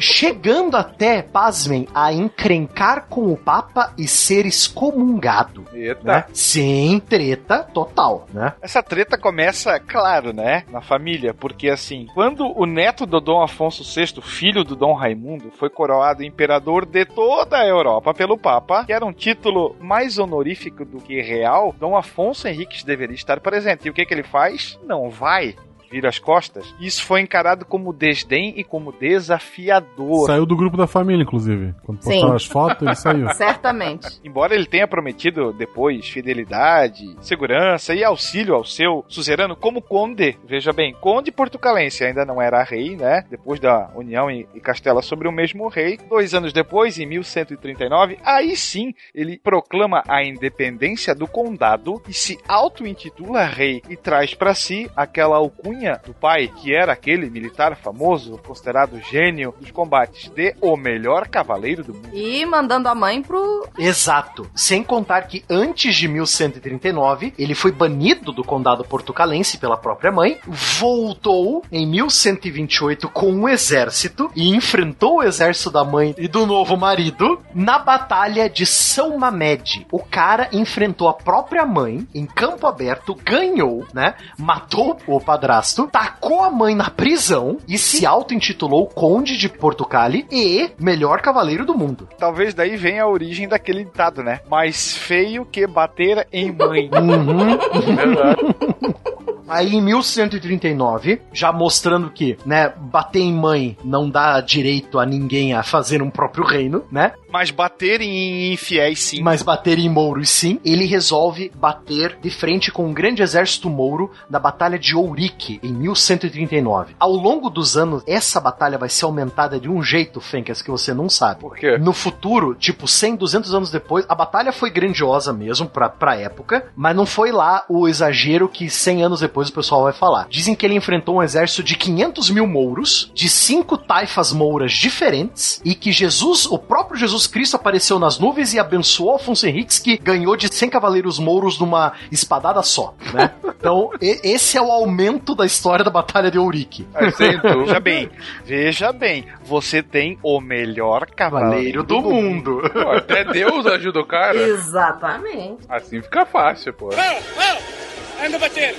Chegando até, pasmem, a encrencar com o Papa e ser excomungado.
Eita.
Né? Sim, treta total, né?
Essa treta começa, claro, né? Na família, porque assim, quando o neto do Dom Afonso VI, filho do Dom Raimundo, foi coroado imperador de toda a Europa pelo Papa, que era um título mais honorífico do que real, Dom Afonso Henriques deveria estar presente. E o que, que ele faz? Não vai. Vira as costas. Isso foi encarado como desdém e como desafiador.
Saiu do grupo da família, inclusive. Quando
Sim.
postaram as fotos, ele saiu.
Certamente.
Embora ele tenha prometido depois fidelidade, segurança e auxílio ao seu suzerano como conde, veja bem, conde portucalense, ainda não era rei, né? Depois da união e e Castela sobre o mesmo rei. Dois anos depois, em 1139, aí sim ele proclama a independência do condado e se auto-intitula rei e traz para si aquela alcunha do pai, que era aquele militar famoso, considerado gênio dos combates de o melhor cavaleiro do mundo.
E mandando a mãe pro.
Exato. Sem contar que antes de 1139, ele foi banido do condado portucalense pela própria mãe, voltou em 1128 com um exército e enfrentou o exército da mãe e do novo marido na Batalha de São Mamed. O cara enfrentou a própria mãe em campo aberto, ganhou, né? Matou o padrasto, tacou a mãe na prisão e se auto-intitulou Conde de Portugal e melhor cavaleiro do mundo.
Talvez daí venha a origem daquele ditado, né? Mais feio que bater em mãe.
Aí em 1139, já mostrando que, né, bater em mãe não dá direito a ninguém a fazer um próprio reino, né?
Mas bater em infiéis sim.
Mas bater em mouros sim, ele resolve bater de frente com um grande exército mouro na Batalha de Ourique, em 1139. Ao longo dos anos, essa batalha vai ser aumentada de um jeito, Fencas, que você não sabe.
Por quê?
No futuro, tipo 100, 200 anos depois, a batalha foi grandiosa mesmo pra, pra época, mas não foi lá o exagero que 100 anos depois o pessoal vai falar. Dizem que ele enfrentou um exército de 500 mil mouros, de cinco taifas mouras diferentes, e que Jesus, o próprio Jesus Cristo, apareceu nas nuvens e abençoou Afonso Henriques, que ganhou de 100 cavaleiros mouros numa espadada só, né? Então, e- esse é o aumento da história da Batalha de Ourique.
Veja bem, veja bem, você tem o melhor cavaleiro
Cavaleiro do mundo.
Pô, até Deus ajuda o cara.
Exatamente.
Assim fica fácil, pô.
Vão, vão! Anda bater!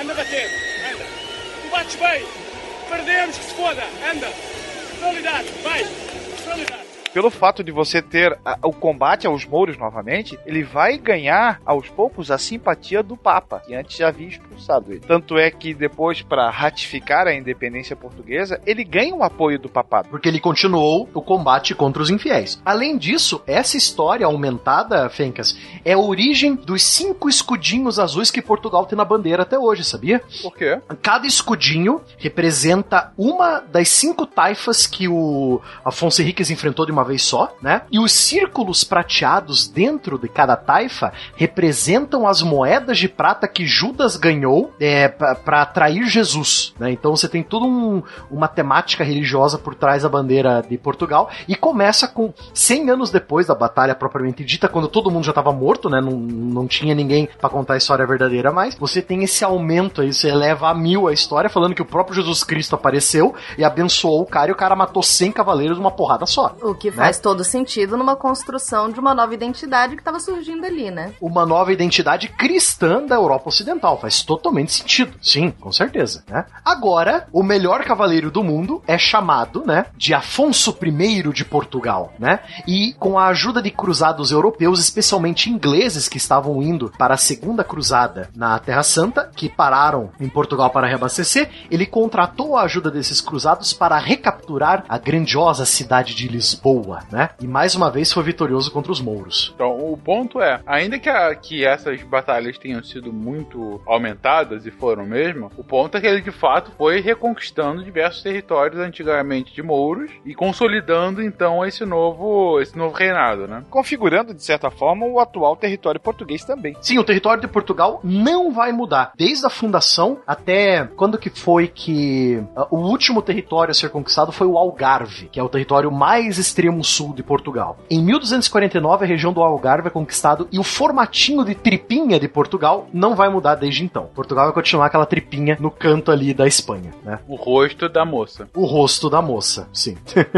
Anda bater! Anda! Tu bates bem! Perdemos que se foda! Anda! Personalidade! Vai! Personalidade!
Pelo fato de você ter a- o combate aos mouros novamente, ele vai ganhar aos poucos a simpatia do Papa, que antes já havia expulsado ele. Tanto é que depois, para ratificar a independência portuguesa, ele ganha o apoio do papado.
Porque ele continuou o combate contra os infiéis. Além disso, essa história aumentada, Fencas, é a origem dos cinco escudinhos azuis que Portugal tem na bandeira até hoje, sabia?
Por quê?
Cada escudinho representa uma das cinco taifas que o Afonso Henriques enfrentou de uma vez só, né? E os círculos prateados dentro de cada taifa representam as moedas de prata que Judas ganhou é, para atrair Jesus, né? Então você tem toda um, uma temática religiosa por trás da bandeira de Portugal e começa com 100 anos depois da batalha propriamente dita, quando todo mundo já estava morto, né? Não, não tinha ninguém para contar a história verdadeira mais. Você tem esse aumento aí, você eleva a mil a história, falando que o próprio Jesus Cristo apareceu e abençoou o cara e o cara matou 100 cavaleiros numa porrada só.
O que que faz todo sentido numa construção de uma nova identidade que estava surgindo ali, né?
Uma nova identidade cristã da Europa Ocidental. Faz totalmente sentido. Sim, com certeza. Né? Agora, o melhor cavaleiro do mundo é chamado, né, de Afonso I de Portugal, né? E com a ajuda de cruzados europeus, especialmente ingleses que estavam indo para a segunda cruzada na Terra Santa, que pararam em Portugal para reabastecer, ele contratou a ajuda desses cruzados para recapturar a grandiosa cidade de Lisboa, né? E mais uma vez foi vitorioso contra os mouros.
Então, o ponto é, ainda que, a, que essas batalhas tenham sido muito aumentadas e foram mesmo, o ponto é que ele de fato foi reconquistando diversos territórios antigamente de mouros e consolidando então esse novo, esse novo reinado, né?
Configurando de certa forma o atual território português também.
Sim, o território de Portugal não vai mudar desde a fundação até quando que foi que uh, o último território a ser conquistado foi o Algarve, que é o território mais extremo sul de Portugal. Em 1249 a região do Algarve é conquistado e o formatinho de tripinha de Portugal não vai mudar desde então. Portugal vai continuar aquela tripinha no canto ali da Espanha, né?
O rosto da moça.
O rosto da moça, sim.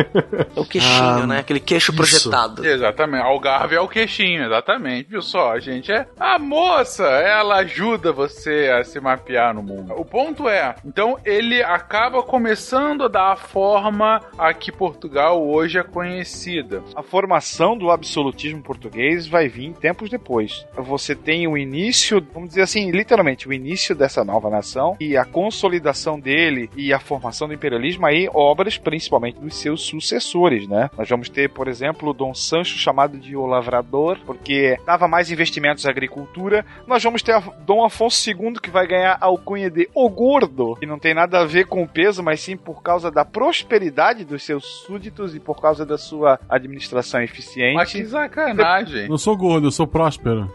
o queixinho, ah, né? Aquele queixo projetado.
Exatamente. Algarve é o queixinho, exatamente. Viu só, a gente é a moça, ela ajuda você a se mapear no mundo. O ponto é, então ele acaba começando a dar a forma a que Portugal hoje é conhecida.
A formação do absolutismo português vai vir tempos depois. Você tem o início, vamos dizer assim, literalmente, o início dessa nova nação e a consolidação dele e a formação do imperialismo aí, obras principalmente dos seus sucessores, né? Nós vamos ter, por exemplo, Dom Sancho chamado de o Lavrador, porque dava mais investimentos à agricultura. Nós vamos ter Dom Afonso II que vai ganhar a alcunha de O Gordo, que não tem nada a ver com o peso, mas sim por causa da prosperidade dos seus súditos e por causa da sua administração eficiente.
Mas que sacanagem.
Não sou gordo, eu sou próspero.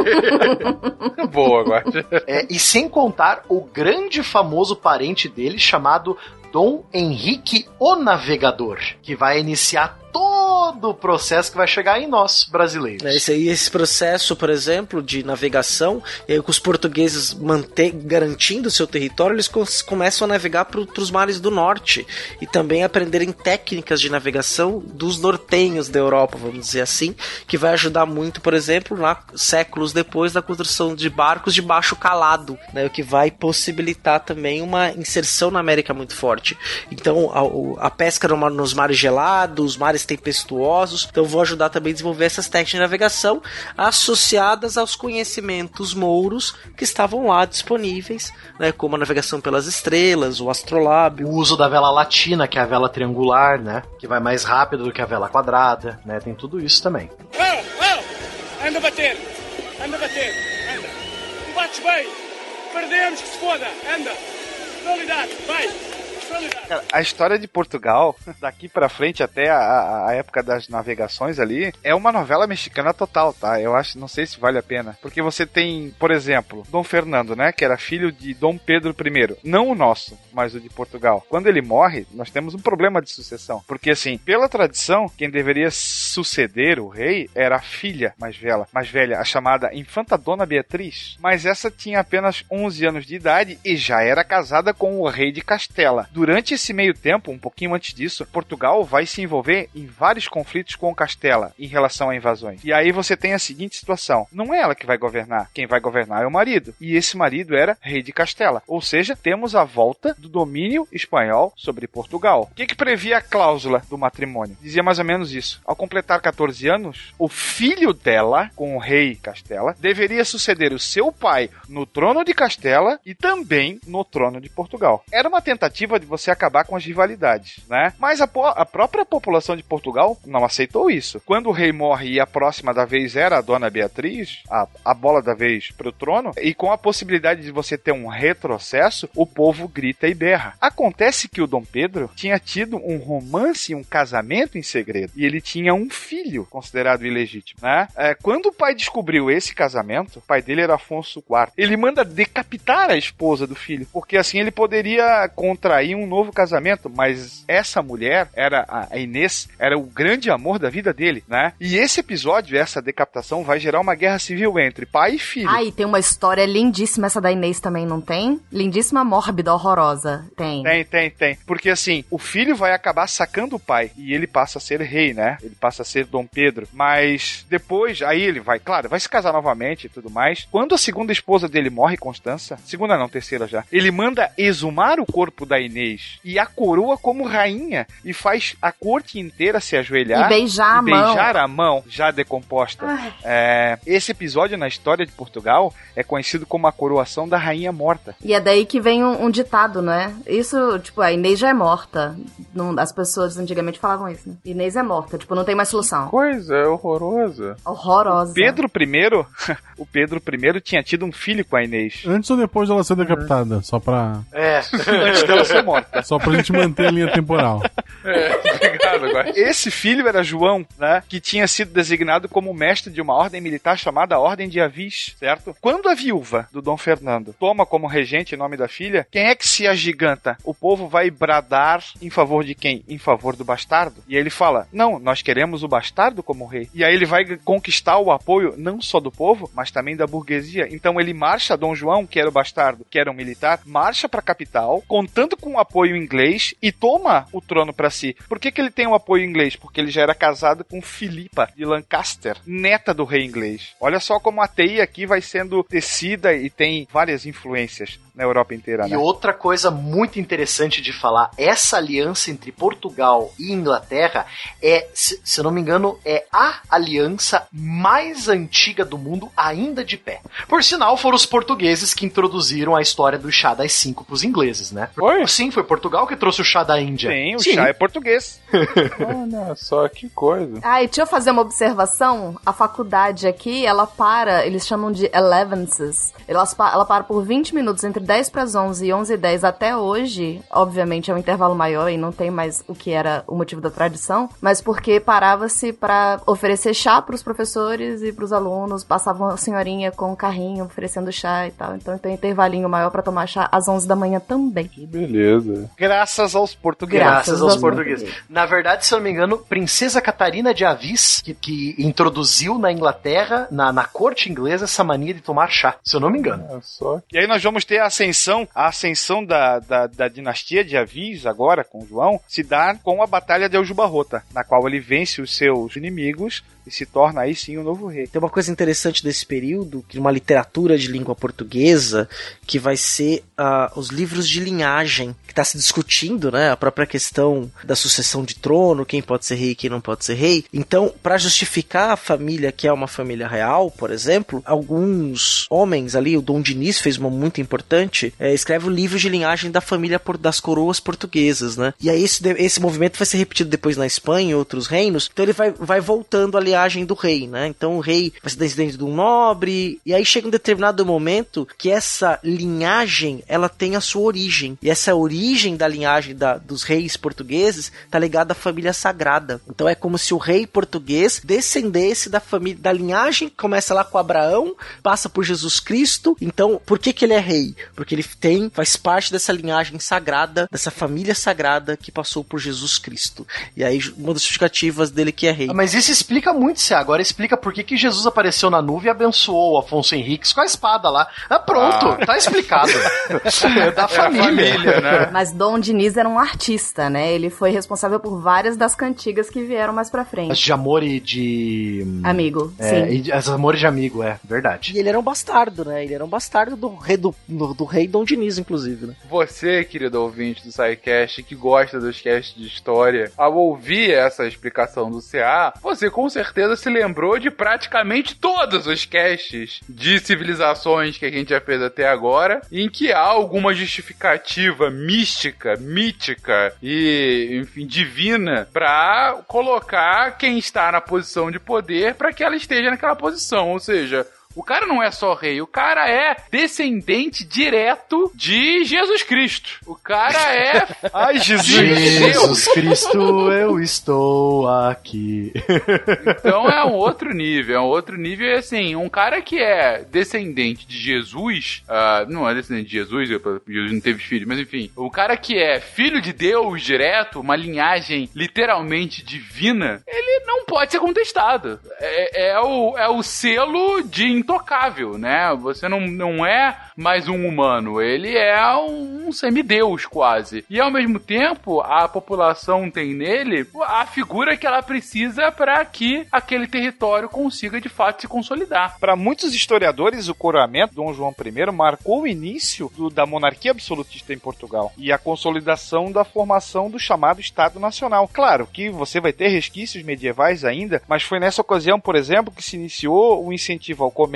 Boa, agora.
É, e sem contar o grande famoso parente dele chamado Dom Henrique o Navegador, que vai iniciar todo o processo que vai chegar em nós, brasileiros.
É, esse, esse processo, por exemplo, de navegação, que os portugueses mantêm, garantindo seu território, eles começam a navegar para os mares do norte e também aprenderem técnicas de navegação dos nortenhos da Europa, vamos dizer assim, que vai ajudar muito, por exemplo, lá, séculos depois da construção de barcos de baixo calado, né, o que vai possibilitar também uma inserção na América muito forte. Então, a, a pesca nos mares gelados, mares mares tempestuosos. Então vou ajudar também a desenvolver essas técnicas de navegação associadas aos conhecimentos mouros que estavam lá disponíveis, né, como a navegação pelas estrelas, o astrolábio.
O uso da vela latina, que é a vela triangular, né, que vai mais rápido do que a vela quadrada, né, tem tudo isso também.
Oh, oh, anda bater, anda bater, anda. Bates bem, perdemos que se foda, anda. Qualidade, vai.
Cara, a história de Portugal, daqui pra frente até a, a, época das navegações ali, é uma novela mexicana total, tá? Eu acho, não sei se vale a pena. Porque você tem, por exemplo, Dom Fernando, né? Que era filho de Dom Pedro I. Não o nosso, mas o de Portugal. Quando ele morre, nós temos um problema de sucessão. Porque, assim, pela tradição, quem deveria suceder o rei era a filha mais velha, mais velha, a chamada Infanta Dona Beatriz. Mas essa tinha apenas 11 anos de idade e já era casada com o rei de Castela Durante esse meio tempo, um pouquinho antes disso, Portugal vai se envolver em vários conflitos com Castela em relação a invasões. E aí você tem a seguinte situação: não é ela que vai governar, quem vai governar é o marido. E esse marido era rei de Castela. Ou seja, temos a volta do domínio espanhol sobre Portugal. O que, que previa a cláusula do matrimônio? Dizia mais ou menos isso. Ao completar 14 anos, o filho dela, com o rei Castela, deveria suceder o seu pai no trono de Castela e também no trono de Portugal. Era uma tentativa de você acabar com as rivalidades, né? Mas a, a, própria população de Portugal não aceitou isso. Quando o rei morre e a próxima da vez era a dona Beatriz, a, a bola da vez para o trono, e com a possibilidade de você ter um retrocesso, o povo grita e berra. Acontece que o Dom Pedro tinha tido um romance, um casamento em segredo, e ele tinha um filho considerado ilegítimo, né? É, quando o pai descobriu esse casamento, o pai dele era Afonso IV, ele manda decapitar a esposa do filho, porque assim ele poderia contrair um novo casamento, mas essa mulher era a Inês, era o grande amor da vida dele, né? E esse episódio, essa decapitação, vai gerar uma guerra civil entre pai e filho.
Ah, e tem uma história lindíssima essa da Inês também, não tem? Lindíssima, mórbida, horrorosa. Tem.
Tem, tem, tem. Porque assim, o filho vai acabar sacando o pai e ele passa a ser rei, né? Ele passa a ser Dom Pedro. Mas depois, aí ele vai, claro, vai se casar novamente e tudo mais. Quando a segunda esposa dele morre, Constança, segunda não, terceira já, ele manda exumar o corpo da Inês e a coroa como rainha e faz a corte inteira se ajoelhar
E beijar a
e
mão.
beijar a mão já decomposta. É, esse episódio na história de Portugal é conhecido como a coroação da rainha morta.
E é daí que vem um, um ditado, né? Isso, tipo, a Inês já é morta. Não- as pessoas antigamente falavam isso, né? Inês é morta, tipo, não tem mais solução.
Coisa horrorosa.
Horrorosa.
Pedro I, o Pedro I tinha tido um filho com a Inês.
Antes ou depois dela ser decapitada? Só pra.
É.
Antes dela ser morta.
Só pra gente manter a linha temporal.
É, obrigado agora.
Esse filho era João, né? Que tinha sido designado como mestre de uma ordem militar chamada Ordem de Avis, certo? Quando a viúva do Dom Fernando toma como regente em nome da filha, quem é que se agiganta? O povo vai bradar em favor de quem? Em favor do bastardo. E aí ele fala: Não, nós queremos o bastardo como rei. E aí ele vai conquistar o apoio não só do povo, mas também da burguesia. Então ele marcha, Dom João, que era o bastardo, que era um militar, marcha pra capital, contando com o apoio inglês e toma o trono pra si. Por que, que ele tem o apoio inglês? Porque ele já era casado com Filipa de Lancaster, neta do rei inglês. Olha só como a teia aqui vai sendo tecida e tem várias influências na Europa inteira,
E
né?
outra coisa muito interessante de falar, essa aliança entre Portugal e Inglaterra é, se, se eu não me engano, é a aliança mais antiga do mundo ainda de pé. Por sinal, foram os portugueses que introduziram a história do chá das cinco pros ingleses, né?
Foi?
Sim, foi Portugal que trouxe o chá da Índia.
Sim, o chá é português.
Olha só que coisa.
Ah, e deixa eu fazer uma observação. A faculdade aqui, ela para, eles chamam de elevences. Elas pa- Ela para por 20 minutos, entre 10 para as 11 e 11 e 10 até hoje. Obviamente é um intervalo maior e não tem mais o que era o motivo da tradição, mas porque parava-se para oferecer chá para os professores e para os alunos. Passava uma senhorinha com um carrinho oferecendo chá e tal. Então tem um intervalinho maior para tomar chá às 11 da manhã também.
Que beleza.
Graças aos portugueses.
Graças aos portugueses. Na verdade, se eu não me engano, Princesa Catarina de Avis, que, que introduziu na Inglaterra, na, na corte inglesa, essa mania de tomar chá. Se eu não me engano.
Olha só.
E aí nós vamos ter a ascensão, a ascensão da, da, da dinastia de Avis, agora com João, se dá com a Batalha de Aljubarrota, na qual ele vence os seus inimigos e se torna aí sim o novo rei.
Tem uma coisa interessante desse período, que uma literatura de língua portuguesa, que vai ser ah, os livros de linhagem, que está se discutindo, né, a própria questão da sucessão de trono, quem pode ser rei e quem não pode ser rei. Então, para justificar a família que é uma família real, por exemplo, alguns homens ali, o Dom Diniz fez uma muito importante, eh, escreve o livro de linhagem da família por- das coroas portuguesas, né? E aí esse, esse movimento vai ser repetido depois na Espanha e outros reinos, então ele vai, vai voltando a linhagem do rei, né? Então o rei vai ser descendente de um nobre, e aí chega um determinado momento que essa linhagem, ela tem a sua origem, e essa origem da linhagem da- dos reis portugueses tá ligada à família sagrada. Então é como se o rei português descendesse da família, da linhagem que começa lá com Abraão, passa por Jesus Cristo. Então, por que que ele é rei? Porque ele tem, faz parte dessa linhagem sagrada, dessa família sagrada que passou por Jesus Cristo. E aí uma das justificativas dele que é rei.
Ah, Mas isso explica muito, Cê. Agora explica por que, que Jesus apareceu na nuvem e abençoou o Afonso Henriques com a espada lá. Ah, pronto, tá explicado. É da família.
né?
Mas Dom Diniz era um artista, né? Ele foi responsável por várias das cantigas que vieram mais pra
As
frente.
de amor e de.
Amigo,
É,
sim.
e de- as amores de amigo, é verdade.
E ele era um bastardo, né? Ele era um bastardo do rei do, do, do rei Dom Diniz, inclusive, né?
Você, querido ouvinte do SciCast, que gosta dos casts de história, ao ouvir essa explicação do CA, você com certeza se lembrou de praticamente todos os casts de civilizações que a gente já fez até agora, em que há alguma justificativa mística, mítica e, enfim, divina pra colocar quem está na posição de poder para que ela esteja naquela posição, ou seja,
O cara não é só rei, o cara é descendente direto de Jesus Cristo. O cara é.
Ai, Jesus!
Jesus Cristo, eu estou aqui.
Então é um outro nível, é um outro nível, e assim, um cara que é descendente de Jesus, ah, não é descendente de Jesus, Jesus não teve filho, mas enfim, o cara que é filho de Deus direto, uma linhagem literalmente divina, ele não pode ser contestado. É, é o, é o selo de intocável, né? Você não, não é mais um humano, ele é um semideus quase. E ao mesmo tempo, a população tem nele a figura que ela precisa para que aquele território consiga de fato se consolidar.
Para muitos historiadores, o coroamento de Dom João I marcou o início do- da monarquia absolutista em Portugal e a consolidação da formação do chamado Estado Nacional. Claro que você vai ter resquícios medievais ainda, mas foi nessa ocasião, por exemplo, que se iniciou o incentivo ao comércio,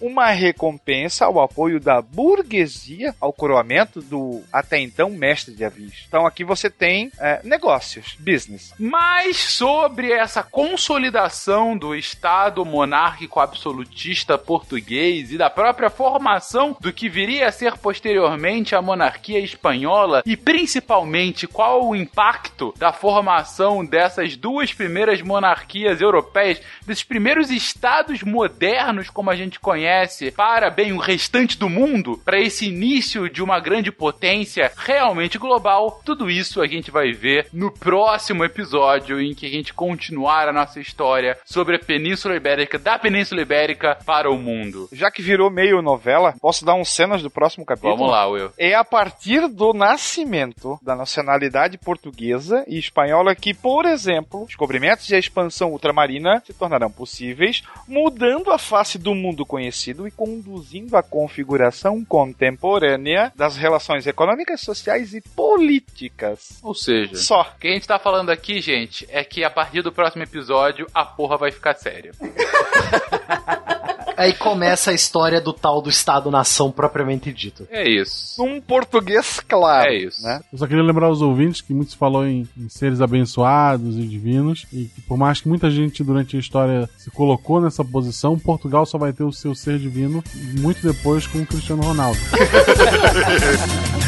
uma recompensa ao apoio da burguesia ao coroamento do até então mestre de avios. Então aqui você tem é, negócios, business.
Mas sobre essa consolidação do Estado monárquico absolutista português e da própria formação do que viria a ser posteriormente a monarquia espanhola e principalmente qual o impacto da formação dessas duas primeiras monarquias europeias, desses primeiros estados modernos como a gente conhece, para bem o restante do mundo, para esse início de uma grande potência realmente global, tudo isso a gente vai ver no próximo episódio em que a gente continuar a nossa história sobre a Península Ibérica, da Península Ibérica para o mundo.
Já que virou meio novela, posso dar uns cenas do próximo capítulo?
Vamos lá, Will.
É a partir do nascimento da nacionalidade portuguesa e espanhola que, por exemplo, descobrimentos e a expansão ultramarina se tornarão possíveis, mudando a face do mundo conhecido e conduzindo à configuração contemporânea das relações econômicas, sociais e políticas.
Ou seja,
Só.
o que a gente tá falando aqui, gente, é que a partir do próximo episódio a porra vai ficar séria.
Aí começa a história do tal do Estado-nação propriamente dito.
É isso.
Um português claro.
É isso.
Né?
Eu só queria lembrar aos ouvintes que muito se falou em, em seres abençoados e divinos, e que por mais que muita gente durante a história se colocou nessa posição, Portugal só vai ter o seu ser divino muito depois com o Cristiano Ronaldo.